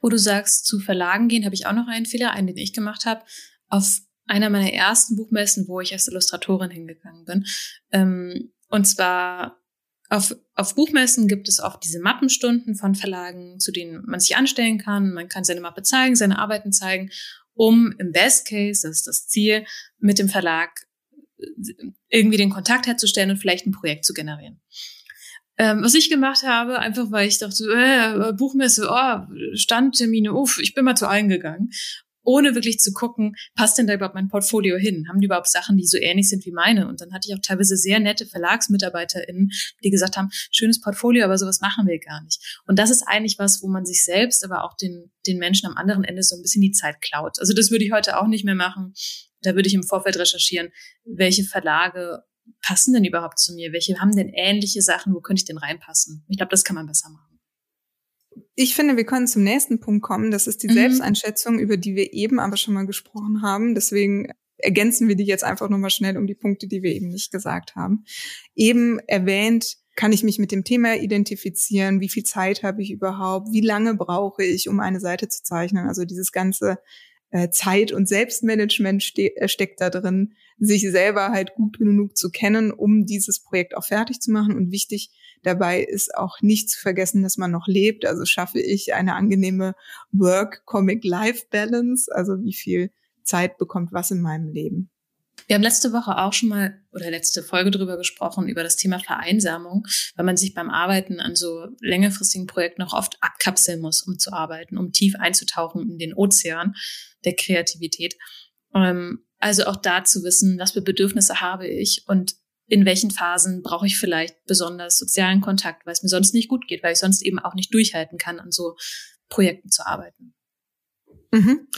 Wo du sagst, zu Verlagen gehen, habe ich auch noch einen Fehler, einen, den ich gemacht habe. Auf einer meiner ersten Buchmessen, wo ich als Illustratorin hingegangen bin. Ähm, und zwar auf, auf Buchmessen gibt es oft diese Mappenstunden von Verlagen, zu denen man sich anstellen kann. Man kann seine Mappe zeigen, seine Arbeiten zeigen, um im Best Case, das ist das Ziel, mit dem Verlag äh, irgendwie den Kontakt herzustellen und vielleicht ein Projekt zu generieren. Ähm, was ich gemacht habe, einfach weil ich dachte, äh, Buchmesse, oh, Standtermine, uff, ich bin mal zu allen gegangen. Ohne wirklich zu gucken, passt denn da überhaupt mein Portfolio hin? Haben die überhaupt Sachen, die so ähnlich sind wie meine? Und dann hatte ich auch teilweise sehr nette VerlagsmitarbeiterInnen, die gesagt haben, schönes Portfolio, aber sowas machen wir gar nicht. Und das ist eigentlich was, wo man sich selbst, aber auch den, den Menschen am anderen Ende so ein bisschen die Zeit klaut. Also das würde ich heute auch nicht mehr machen. Da würde ich im Vorfeld recherchieren, welche Verlage passen denn überhaupt zu mir? Welche haben denn ähnliche Sachen? Wo könnte ich denn reinpassen? Ich glaube, das kann man besser machen.
Ich finde, wir können zum nächsten Punkt kommen. Das ist die mhm. Selbsteinschätzung, über die wir eben aber schon mal gesprochen haben. Deswegen ergänzen wir die jetzt einfach nochmal schnell um die Punkte, die wir eben nicht gesagt haben. Eben erwähnt, kann ich mich mit dem Thema identifizieren? Wie viel Zeit habe ich überhaupt? Wie lange brauche ich, um eine Seite zu zeichnen? Also dieses ganze äh, Zeit- und Selbstmanagement ste äh, steckt da drin, sich selber halt gut genug zu kennen, um dieses Projekt auch fertig zu machen. Und wichtig dabei ist auch nicht zu vergessen, dass man noch lebt. Also schaffe ich eine angenehme Work-Comic-Life-Balance? Also wie viel Zeit bekommt was in meinem Leben?
Wir haben letzte Woche auch schon mal oder letzte Folge drüber gesprochen, über das Thema Vereinsamung, weil man sich beim Arbeiten an so längerfristigen Projekten auch oft abkapseln muss, um zu arbeiten, um tief einzutauchen in den Ozean der Kreativität. Ähm, also auch da zu wissen, was für Bedürfnisse habe ich und in welchen Phasen brauche ich vielleicht besonders sozialen Kontakt, weil es mir sonst nicht gut geht, weil ich sonst eben auch nicht durchhalten kann, an so Projekten zu arbeiten.
Mhm.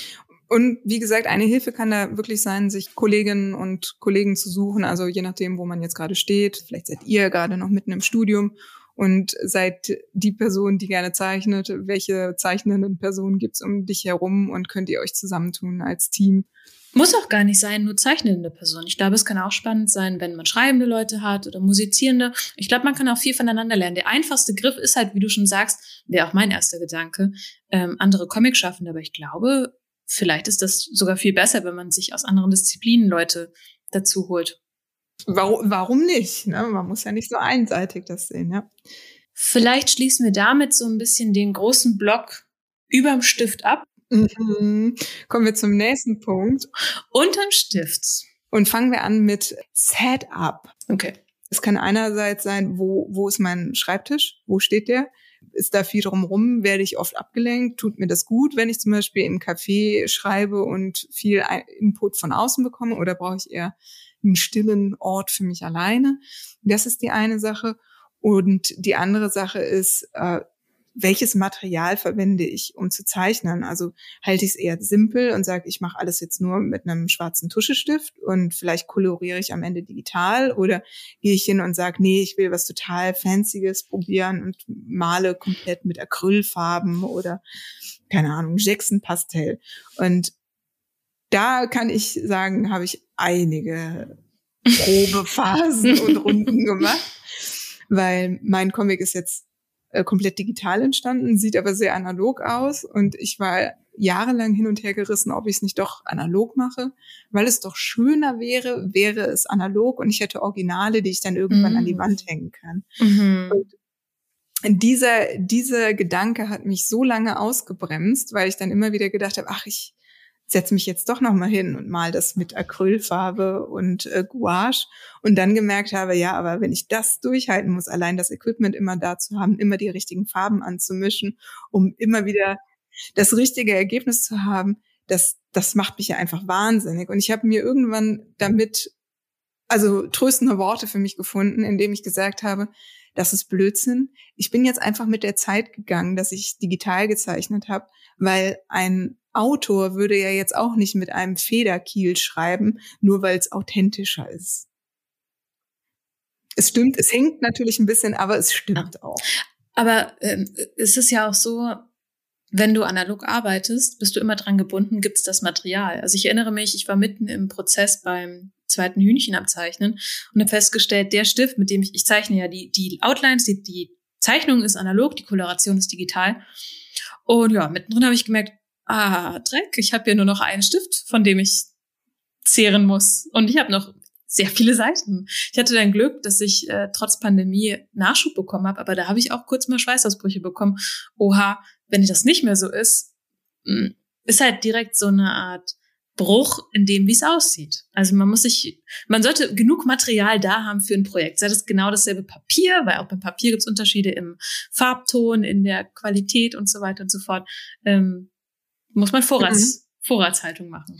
Und wie gesagt, eine Hilfe kann da wirklich sein, sich Kolleginnen und Kollegen zu suchen. Also je nachdem, wo man jetzt gerade steht. Vielleicht seid ihr gerade noch mitten im Studium und seid die Person, die gerne zeichnet. Welche zeichnenden Personen gibt's um dich herum und könnt ihr euch zusammentun als Team?
Muss auch gar nicht sein, nur zeichnende Personen. Ich glaube, es kann auch spannend sein, wenn man schreibende Leute hat oder musizierende. Ich glaube, man kann auch viel voneinander lernen. Der einfachste Griff ist halt, wie du schon sagst, wäre auch mein erster Gedanke, ähm, andere Comic-Schaffende. Aber ich glaube, vielleicht ist das sogar viel besser, wenn man sich aus anderen Disziplinen Leute dazu holt.
Warum, warum nicht? Ne? Man muss ja nicht so einseitig das sehen, ja.
Vielleicht schließen wir damit so ein bisschen den großen Block überm Stift ab.
Mhm. Kommen wir zum nächsten Punkt.
Unterm Stift.
Und fangen wir an mit Setup.
Okay.
Es kann einerseits sein, wo, wo ist mein Schreibtisch? Wo steht der? Ist da viel drumherum, werde ich oft abgelenkt. Tut mir das gut, wenn ich zum Beispiel im Café schreibe und viel Input von außen bekomme oder brauche ich eher einen stillen Ort für mich alleine? Das ist die eine Sache. Und die andere Sache ist, äh, welches Material verwende ich, um zu zeichnen. Also halte ich es eher simpel und sage, ich mache alles jetzt nur mit einem schwarzen Tuschestift und vielleicht koloriere ich am Ende digital oder gehe ich hin und sage, nee, ich will was total Fancyes probieren und male komplett mit Acrylfarben oder keine Ahnung, Jackson Pastell. Und da kann ich sagen, habe ich einige [laughs] Probephasen und Runden gemacht, weil mein Comic ist jetzt äh, komplett digital entstanden, sieht aber sehr analog aus und ich war jahrelang hin und her gerissen, ob ich es nicht doch analog mache, weil es doch schöner wäre, wäre es analog und ich hätte Originale, die ich dann irgendwann mhm. an die mhm. Wand hängen kann. Mhm. Und dieser, dieser Gedanke hat mich so lange ausgebremst, weil ich dann immer wieder gedacht habe, ach, ich setze mich jetzt doch noch mal hin und mal das mit Acrylfarbe und äh, Gouache und dann gemerkt habe, ja, aber wenn ich das durchhalten muss, allein das Equipment immer da zu haben, immer die richtigen Farben anzumischen, um immer wieder das richtige Ergebnis zu haben, das das macht mich ja einfach wahnsinnig und ich habe mir irgendwann damit also tröstende Worte für mich gefunden, indem ich gesagt habe, das ist Blödsinn. Ich bin jetzt einfach mit der Zeit gegangen, dass ich digital gezeichnet habe, weil ein Autor würde ja jetzt auch nicht mit einem Federkiel schreiben, nur weil es authentischer ist. Es stimmt, es hängt natürlich ein bisschen, aber es stimmt ja. auch.
Aber ähm, es ist ja auch so, wenn du analog arbeitest, bist du immer dran gebunden, gibt's das Material. Also ich erinnere mich, ich war mitten im Prozess beim zweiten Hühnchen abzeichnen und habe festgestellt, der Stift, mit dem ich, ich zeichne ja die, die Outlines, die, die Zeichnung ist analog, die Koloration ist digital. Und ja, mittendrin habe ich gemerkt, ah, Dreck, ich habe ja nur noch einen Stift, von dem ich zehren muss. Und ich habe noch sehr viele Seiten. Ich hatte dann Glück, dass ich äh, trotz Pandemie Nachschub bekommen habe, aber da habe ich auch kurz mal Schweißausbrüche bekommen. Oha, wenn das nicht mehr so ist, hm, ist halt direkt so eine Art Bruch in dem, wie es aussieht. Also man muss sich, man sollte genug Material da haben für ein Projekt. Sei das genau dasselbe Papier, weil auch beim Papier gibt es Unterschiede im Farbton, in der Qualität und so weiter und so fort. Ähm, muss man Vorrats, mhm. Vorratshaltung machen.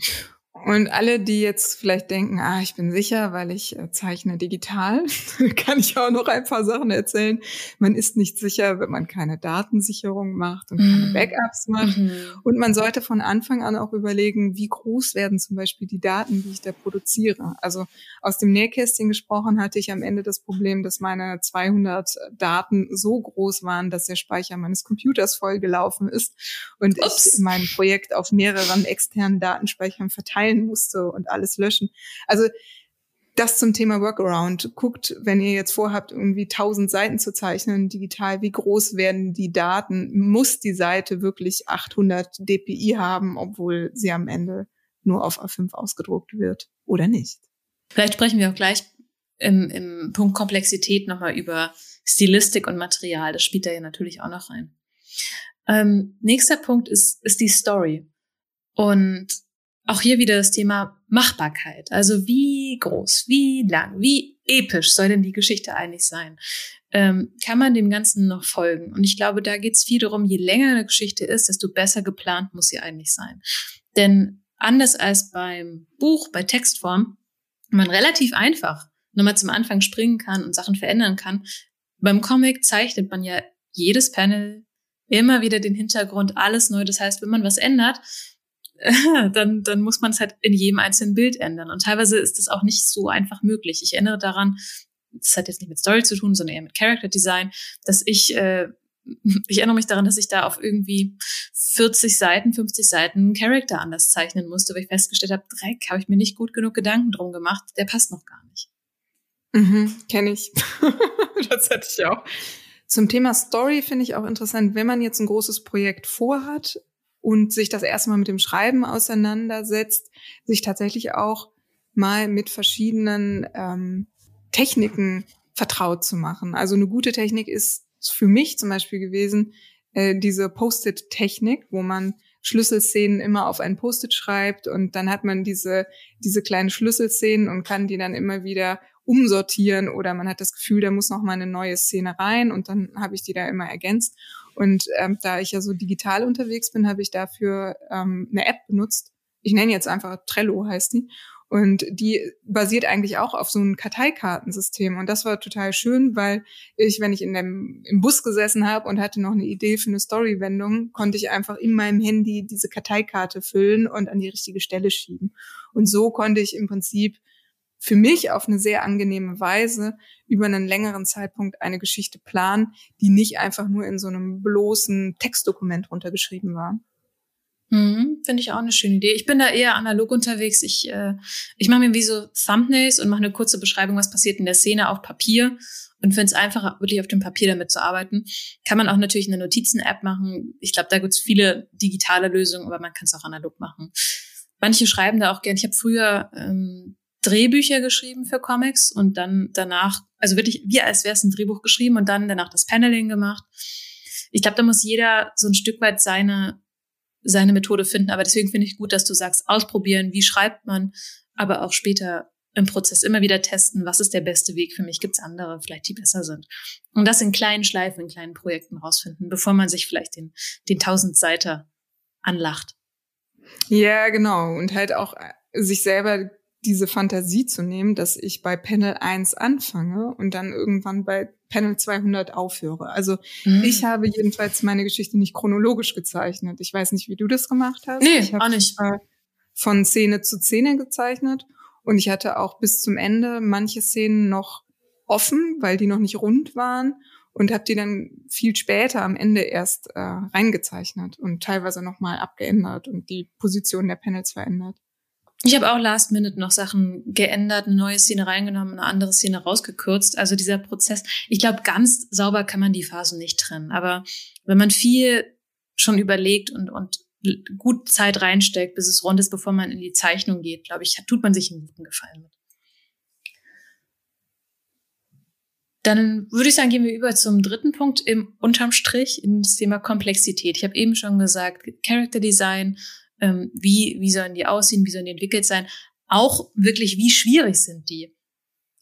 Und alle, die jetzt vielleicht denken, ah, ich bin sicher, weil ich äh, zeichne digital, [laughs] kann ich auch noch ein paar Sachen erzählen. Man ist nicht sicher, wenn man keine Datensicherung macht und keine mhm. Backups macht. Mhm. Und man sollte von Anfang an auch überlegen, wie groß werden zum Beispiel die Daten, die ich da produziere. Also aus dem Nähkästchen gesprochen hatte ich am Ende das Problem, dass meine 200 Daten so groß waren, dass der Speicher meines Computers vollgelaufen ist und Ups. ich mein Projekt auf mehreren externen Datenspeichern verteilt teilen musste und alles löschen. Also das zum Thema Workaround. Guckt, wenn ihr jetzt vorhabt, irgendwie tausend Seiten zu zeichnen, digital, wie groß werden die Daten? Muss die Seite wirklich 800 dpi haben, obwohl sie am Ende nur auf A5 ausgedruckt wird oder nicht?
Vielleicht sprechen wir auch gleich im, im Punkt Komplexität nochmal über Stilistik und Material. Das spielt da ja natürlich auch noch rein. Ähm, nächster Punkt ist, ist die Story. Und auch hier wieder das Thema Machbarkeit. Also wie groß, wie lang, wie episch soll denn die Geschichte eigentlich sein? Ähm, kann man dem Ganzen noch folgen? Und ich glaube, da geht es viel darum, je länger eine Geschichte ist, desto besser geplant muss sie eigentlich sein. Denn anders als beim Buch, bei Textform, man relativ einfach nochmal zum Anfang springen kann und Sachen verändern kann. Beim Comic zeichnet man ja jedes Panel immer wieder den Hintergrund, alles neu. Das heißt, wenn man was ändert, [laughs] dann, dann muss man es halt in jedem einzelnen Bild ändern. Und teilweise ist das auch nicht so einfach möglich. Ich erinnere daran, das hat jetzt nicht mit Story zu tun, sondern eher mit Character Design, dass ich, äh, [laughs] ich erinnere mich daran, dass ich da auf irgendwie 40 Seiten, 50 Seiten einen Charakter anders zeichnen musste, weil ich festgestellt habe, Dreck, habe ich mir nicht gut genug Gedanken drum gemacht, der passt noch gar nicht.
Mhm, Kenne ich. [laughs] das hätte ich auch. Zum Thema Story finde ich auch interessant, wenn man jetzt ein großes Projekt vorhat, und sich das erstmal mit dem Schreiben auseinandersetzt, sich tatsächlich auch mal mit verschiedenen ähm, Techniken vertraut zu machen. Also eine gute Technik ist für mich zum Beispiel gewesen, äh, diese Post-it-Technik, wo man Schlüsselszenen immer auf ein Post-it schreibt und dann hat man diese, diese kleinen Schlüsselszenen und kann die dann immer wieder umsortieren oder man hat das Gefühl, da muss noch mal eine neue Szene rein und dann habe ich die da immer ergänzt. Und ähm, da ich ja so digital unterwegs bin, habe ich dafür ähm, eine App benutzt. Ich nenne jetzt einfach Trello heißt die. Und die basiert eigentlich auch auf so einem Karteikartensystem. Und das war total schön, weil ich, wenn ich in dem, im Bus gesessen habe und hatte noch eine Idee für eine Storywendung, konnte ich einfach in meinem Handy diese Karteikarte füllen und an die richtige Stelle schieben. Und so konnte ich im Prinzip für mich auf eine sehr angenehme Weise über einen längeren Zeitpunkt eine Geschichte planen, die nicht einfach nur in so einem bloßen Textdokument runtergeschrieben war.
Mhm, Finde ich auch eine schöne Idee. Ich bin da eher analog unterwegs. Ich, äh, ich mache mir wie so Thumbnails und mache eine kurze Beschreibung, was passiert in der Szene auf Papier und finde es einfacher, wirklich auf dem Papier damit zu arbeiten. Kann man auch natürlich eine Notizen-App machen. Ich glaube, da gibt es viele digitale Lösungen, aber man kann es auch analog machen. Manche schreiben da auch gern. Ich habe früher ähm, Drehbücher geschrieben für Comics und dann danach, also wirklich wie als wäre es ein Drehbuch geschrieben und dann danach das Paneling gemacht. Ich glaube, da muss jeder so ein Stück weit seine seine Methode finden. Aber deswegen finde ich gut, dass du sagst, ausprobieren, wie schreibt man, aber auch später im Prozess immer wieder testen, was ist der beste Weg für mich, gibt es andere vielleicht, die besser sind. Und das in kleinen Schleifen, in kleinen Projekten rausfinden, bevor man sich vielleicht den, den Tausendseiter anlacht.
Ja, genau. Und halt auch äh, sich selber diese Fantasie zu nehmen, dass ich bei Panel 1 anfange und dann irgendwann bei Panel 200 aufhöre. Also mhm. ich habe jedenfalls meine Geschichte nicht chronologisch gezeichnet. Ich weiß nicht, wie du das gemacht hast.
Nee,
ich
auch nicht.
Von Szene zu Szene gezeichnet und ich hatte auch bis zum Ende manche Szenen noch offen, weil die noch nicht rund waren und habe die dann viel später am Ende erst äh, reingezeichnet und teilweise nochmal abgeändert und die Position der Panels verändert.
Ich habe auch last minute noch Sachen geändert, eine neue Szene reingenommen, eine andere Szene rausgekürzt. Also dieser Prozess, ich glaube, ganz sauber kann man die Phasen nicht trennen. Aber wenn man viel schon überlegt und, und gut Zeit reinsteckt, bis es rund ist, bevor man in die Zeichnung geht, glaube ich, tut man sich einen guten Gefallen mit. Dann würde ich sagen, gehen wir über zum dritten Punkt im unterm Strich, in das Thema Komplexität. Ich habe eben schon gesagt, Character Design, ähm, wie, wie sollen die aussehen, wie sollen die entwickelt sein, auch wirklich, wie schwierig sind die.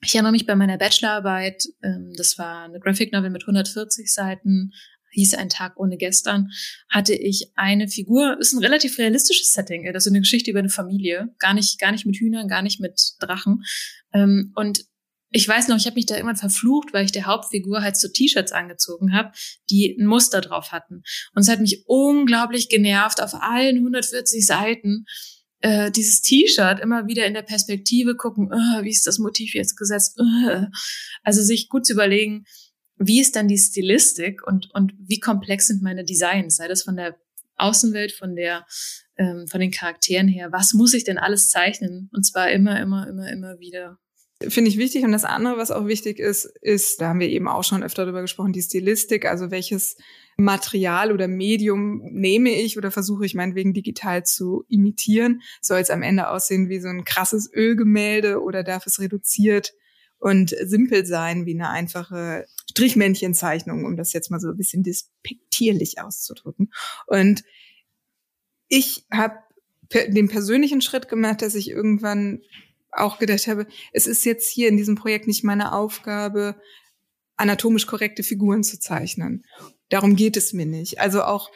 Ich erinnere mich bei meiner Bachelorarbeit, ähm, das war eine Graphic Novel mit 140 Seiten, hieß ein Tag ohne gestern, hatte ich eine Figur, ist ein relativ realistisches Setting, das ist eine Geschichte über eine Familie, gar nicht, gar nicht mit Hühnern, gar nicht mit Drachen. Ähm, und ich weiß noch, ich habe mich da irgendwann verflucht, weil ich der Hauptfigur halt so T-Shirts angezogen habe, die ein Muster drauf hatten. Und es hat mich unglaublich genervt auf allen 140 Seiten äh, dieses T-Shirt immer wieder in der Perspektive gucken, uh, wie ist das Motiv jetzt gesetzt? Uh. Also sich gut zu überlegen, wie ist dann die Stilistik und, und wie komplex sind meine Designs? Sei das von der Außenwelt, von der, ähm, von den Charakteren her. Was muss ich denn alles zeichnen? Und zwar immer, immer, immer, immer wieder.
Finde ich wichtig. Und das andere, was auch wichtig ist, ist, da haben wir eben auch schon öfter darüber gesprochen, die Stilistik. Also welches Material oder Medium nehme ich oder versuche ich meinetwegen digital zu imitieren? Soll es am Ende aussehen wie so ein krasses Ölgemälde oder darf es reduziert und simpel sein wie eine einfache Strichmännchenzeichnung, um das jetzt mal so ein bisschen despektierlich auszudrücken. Und ich habe den persönlichen Schritt gemacht, dass ich irgendwann auch gedacht habe, es ist jetzt hier in diesem Projekt nicht meine Aufgabe, anatomisch korrekte Figuren zu zeichnen. Darum geht es mir nicht. Also auch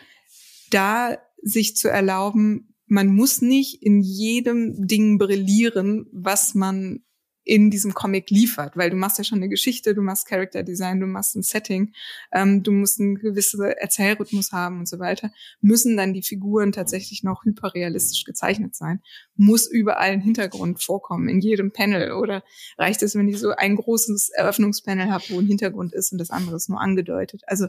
da sich zu erlauben, man muss nicht in jedem Ding brillieren, was man in diesem Comic liefert, weil du machst ja schon eine Geschichte, du machst Character Design, du machst ein Setting, ähm, du musst einen gewissen Erzählrhythmus haben und so weiter, müssen dann die Figuren tatsächlich noch hyperrealistisch gezeichnet sein, muss überall ein Hintergrund vorkommen, in jedem Panel? Oder reicht es, wenn ich so ein großes Eröffnungspanel habe, wo ein Hintergrund ist und das andere ist nur angedeutet. Also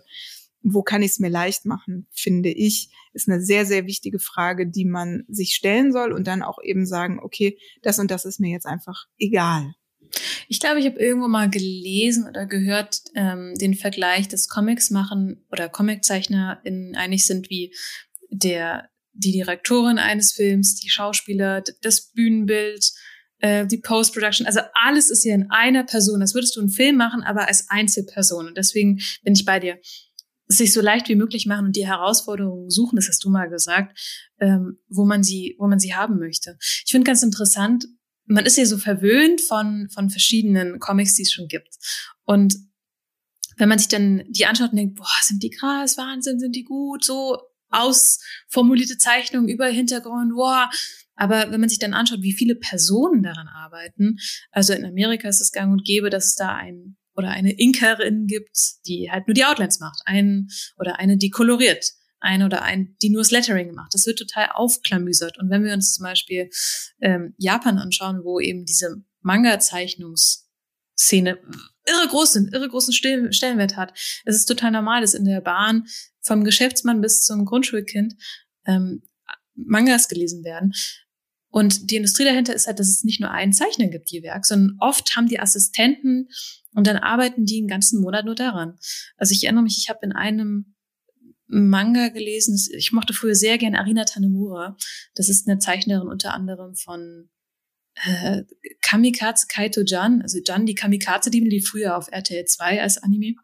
wo kann ich es mir leicht machen, finde ich, ist eine sehr, sehr wichtige Frage, die man sich stellen soll und dann auch eben sagen, okay, das und das ist mir jetzt einfach egal.
Ich glaube, ich habe irgendwo mal gelesen oder gehört ähm, den Vergleich, dass Comics machen oder Comiczeichner in einig sind wie der die Direktorin eines Films, die Schauspieler, das Bühnenbild, äh, die Post-Production, also alles ist ja in einer Person. Das würdest du einen Film machen, aber als Einzelperson. Und deswegen bin ich bei dir sich so leicht wie möglich machen und die Herausforderungen suchen, das hast du mal gesagt, ähm, wo man sie, wo man sie haben möchte. Ich finde ganz interessant, man ist ja so verwöhnt von, von verschiedenen Comics, die es schon gibt. Und wenn man sich dann die anschaut und denkt, boah, sind die krass, Wahnsinn, sind die gut, so ausformulierte Zeichnungen über Hintergrund, boah. Aber wenn man sich dann anschaut, wie viele Personen daran arbeiten, also in Amerika ist es gang und gäbe, dass es da ein oder eine Inkerin gibt, die halt nur die Outlines macht, einen oder eine, die koloriert, eine oder ein, die nur das Lettering macht. Das wird total aufklamüsert. Und wenn wir uns zum Beispiel ähm, Japan anschauen, wo eben diese Manga-Zeichnungsszene irre groß sind, irre großen Stellenwert hat, es ist total normal, dass in der Bahn vom Geschäftsmann bis zum Grundschulkind ähm, Mangas gelesen werden. Und die Industrie dahinter ist halt, dass es nicht nur einen Zeichner gibt je Werk, sondern oft haben die Assistenten und dann arbeiten die einen ganzen Monat nur daran. Also ich erinnere mich, ich habe in einem Manga gelesen, ich mochte früher sehr gern Arina Tanemura. Das ist eine Zeichnerin unter anderem von äh, Kamikaze Kaito Jan, also Jan, die Kamikaze-Dieben, die früher auf RTL 2 als Anime.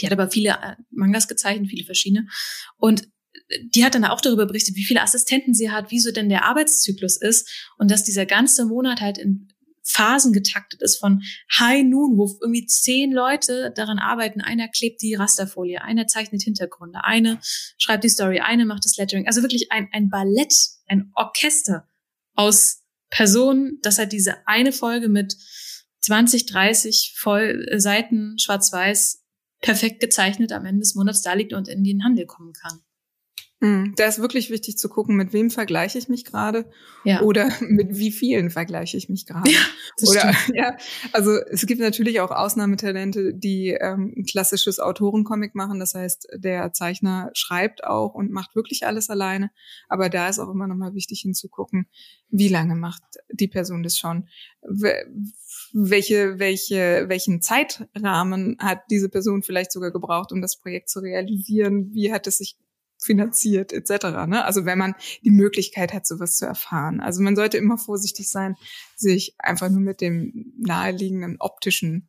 Die hat aber viele äh, Mangas gezeichnet, viele verschiedene. Und die hat dann auch darüber berichtet, wie viele Assistenten sie hat, wie so denn der Arbeitszyklus ist und dass dieser ganze Monat halt in Phasen getaktet ist von High Noon, wo irgendwie zehn Leute daran arbeiten. Einer klebt die Rasterfolie, einer zeichnet Hintergründe, eine schreibt die Story, eine macht das Lettering. Also wirklich ein, ein Ballett, ein Orchester aus Personen, das halt diese eine Folge mit 20, 30 Voll Seiten schwarz-weiß perfekt gezeichnet am Ende des Monats da liegt und in den Handel kommen kann.
Mhm. Da ist wirklich wichtig zu gucken, mit wem vergleiche ich mich gerade ja. oder [laughs] mit wie vielen vergleiche ich mich gerade. Ja, oder stimmt. [laughs] ja, also es gibt natürlich auch Ausnahmetalente, die ähm, ein klassisches Autorencomic machen. Das heißt, der Zeichner schreibt auch und macht wirklich alles alleine. Aber da ist auch immer nochmal wichtig hinzugucken, wie lange macht die Person das schon? Welche, welche, welchen Zeitrahmen hat diese Person vielleicht sogar gebraucht, um das Projekt zu realisieren? Wie hat es sich finanziert etc. Ne? Also wenn man die Möglichkeit hat, sowas zu erfahren. Also man sollte immer vorsichtig sein, sich einfach nur mit dem naheliegenden optischen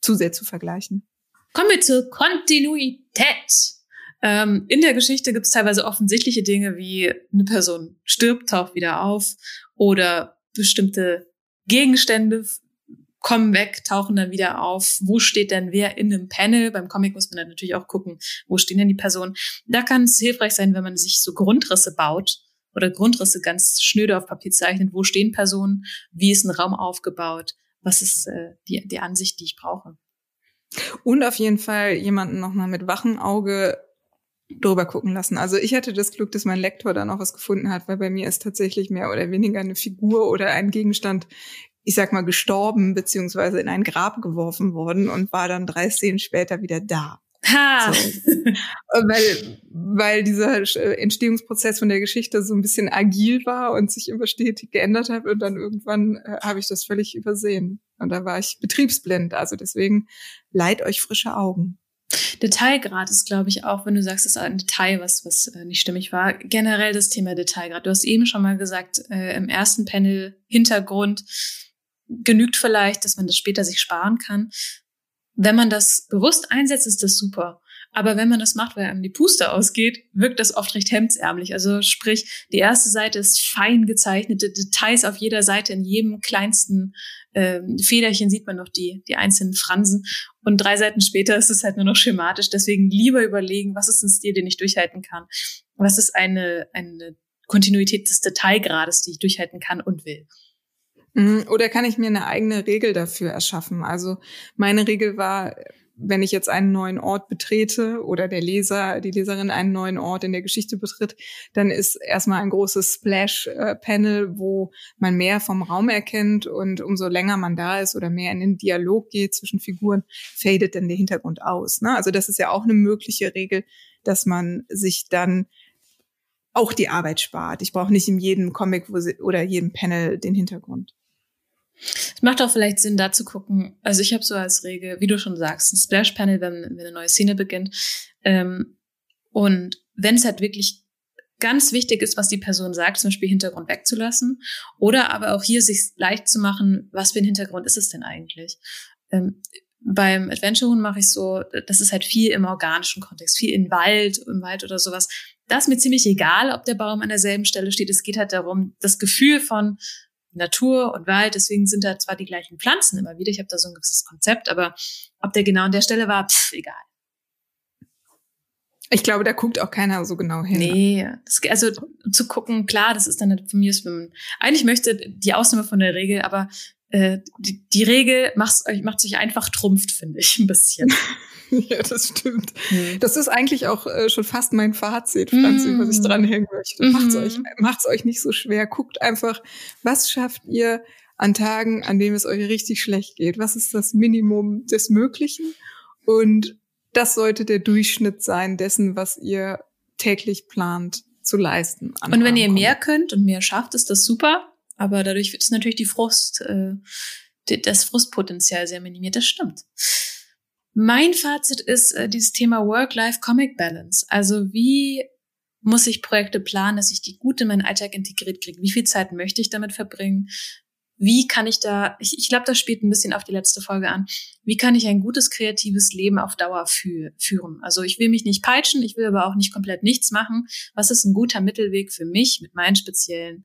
zu sehr zu vergleichen.
Kommen wir zur Kontinuität. Ähm, in der Geschichte gibt es teilweise offensichtliche Dinge wie eine Person stirbt, taucht wieder auf oder bestimmte Gegenstände kommen weg, tauchen dann wieder auf. Wo steht denn wer in einem Panel? Beim Comic muss man dann natürlich auch gucken, wo stehen denn die Personen. Da kann es hilfreich sein, wenn man sich so Grundrisse baut oder Grundrisse ganz schnöde auf Papier zeichnet. Wo stehen Personen? Wie ist ein Raum aufgebaut? Was ist äh, die, die Ansicht, die ich brauche?
Und auf jeden Fall jemanden nochmal mit wachem Auge drüber gucken lassen. Also ich hatte das Glück, dass mein Lektor da noch was gefunden hat, weil bei mir ist tatsächlich mehr oder weniger eine Figur oder ein Gegenstand ich sag mal, gestorben beziehungsweise in ein Grab geworfen worden und war dann drei Szenen später wieder da. Ha. So. weil, weil dieser äh, Entstehungsprozess von der Geschichte so ein bisschen agil war und sich immer stetig geändert hat und dann irgendwann äh, habe ich das völlig übersehen. Und da war ich betriebsblind. Also deswegen leiht euch frische Augen.
Detailgrad ist, glaube ich, auch, wenn du sagst, es ist ein Detail, was, was äh, nicht stimmig war. Generell das Thema Detailgrad. Du hast eben schon mal gesagt, äh, im ersten Panel Hintergrund genügt vielleicht, dass man das später sich sparen kann. Wenn man das bewusst einsetzt, ist das super. Aber wenn man das macht, weil einem die Puste ausgeht, wirkt das oft recht hemdsärmlich. Also sprich, die erste Seite ist fein gezeichnete Details auf jeder Seite. In jedem kleinsten ähm, Federchen sieht man noch die, die einzelnen Fransen. Und drei Seiten später ist es halt nur noch schematisch. Deswegen lieber überlegen, was ist ein Stil, den ich durchhalten kann? Was ist eine, eine Kontinuität des Detailgrades, die ich durchhalten kann und will?
Mhm. Oder kann ich mir eine eigene Regel dafür erschaffen? Also meine Regel war, wenn ich jetzt einen neuen Ort betrete oder der Leser, die Leserin einen neuen Ort in der Geschichte betritt, dann ist erstmal ein großes Splash-Panel, wo man mehr vom Raum erkennt und umso länger man da ist oder mehr in den Dialog geht zwischen Figuren, fadet dann der Hintergrund aus. Ne? Also das ist ja auch eine mögliche Regel, dass man sich dann auch die Arbeit spart. Ich brauche nicht in jedem Comic oder jedem Panel den Hintergrund.
Es macht auch vielleicht Sinn, da zu gucken. Also ich habe so als Regel, wie du schon sagst, ein Splash-Panel, wenn, wenn eine neue Szene beginnt. Ähm, und wenn es halt wirklich ganz wichtig ist, was die Person sagt, zum Beispiel Hintergrund wegzulassen. Oder aber auch hier sich leicht zu machen, was für ein Hintergrund ist es denn eigentlich? Ähm, beim Adventure Huhn mache ich so, das ist halt viel im organischen Kontext, viel im Wald, im Wald oder sowas. Das ist mir ziemlich egal, ob der Baum an derselben Stelle steht. Es geht halt darum, das Gefühl von, Natur und Wald, deswegen sind da zwar die gleichen Pflanzen immer wieder, ich habe da so ein gewisses Konzept, aber ob der genau an der Stelle war, pff, egal.
Ich glaube, da guckt auch keiner so genau hin.
Nee, das, also zu gucken, klar, das ist dann von mir, wenn eigentlich möchte die Ausnahme von der Regel, aber äh, die, die Regel macht euch macht sich einfach trumpft, finde ich ein bisschen. [laughs]
ja, das stimmt. Mhm. Das ist eigentlich auch äh, schon fast mein Fazit, Franzi, mhm. was ich dranhängen möchte. Mhm. Macht's euch, macht's euch nicht so schwer. Guckt einfach, was schafft ihr an Tagen, an denen es euch richtig schlecht geht? Was ist das Minimum des Möglichen? Und das sollte der Durchschnitt sein dessen, was ihr täglich plant zu leisten.
Und wenn ihr mehr könnt und mehr schafft, ist das super. Aber dadurch wird es natürlich die Frust, äh, das Frustpotenzial sehr minimiert. Das stimmt. Mein Fazit ist äh, dieses Thema Work-Life-Comic-Balance. Also wie muss ich Projekte planen, dass ich die gut in meinen Alltag integriert kriege? Wie viel Zeit möchte ich damit verbringen? Wie kann ich da, ich, ich glaube, das spielt ein bisschen auf die letzte Folge an, wie kann ich ein gutes kreatives Leben auf Dauer fü führen? Also ich will mich nicht peitschen, ich will aber auch nicht komplett nichts machen. Was ist ein guter Mittelweg für mich mit meinen speziellen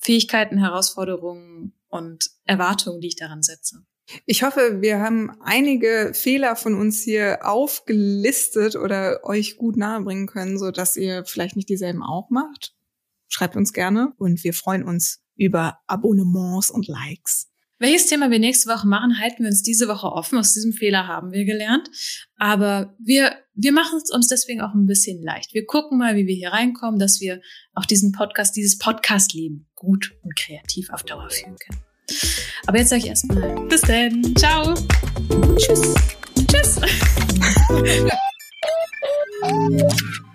Fähigkeiten, Herausforderungen und Erwartungen, die ich daran setze?
Ich hoffe, wir haben einige Fehler von uns hier aufgelistet oder euch gut nahebringen können, so dass ihr vielleicht nicht dieselben auch macht. Schreibt uns gerne und wir freuen uns über Abonnements und Likes.
Welches Thema wir nächste Woche machen, halten wir uns diese Woche offen. Aus diesem Fehler haben wir gelernt. Aber wir, wir machen es uns deswegen auch ein bisschen leicht. Wir gucken mal, wie wir hier reinkommen, dass wir auch diesen Podcast, dieses Podcast-Leben gut und kreativ auf Dauer führen können. Aber jetzt sage ich erstmal bis dann. Ciao. Tschüss. Tschüss. [laughs] [laughs]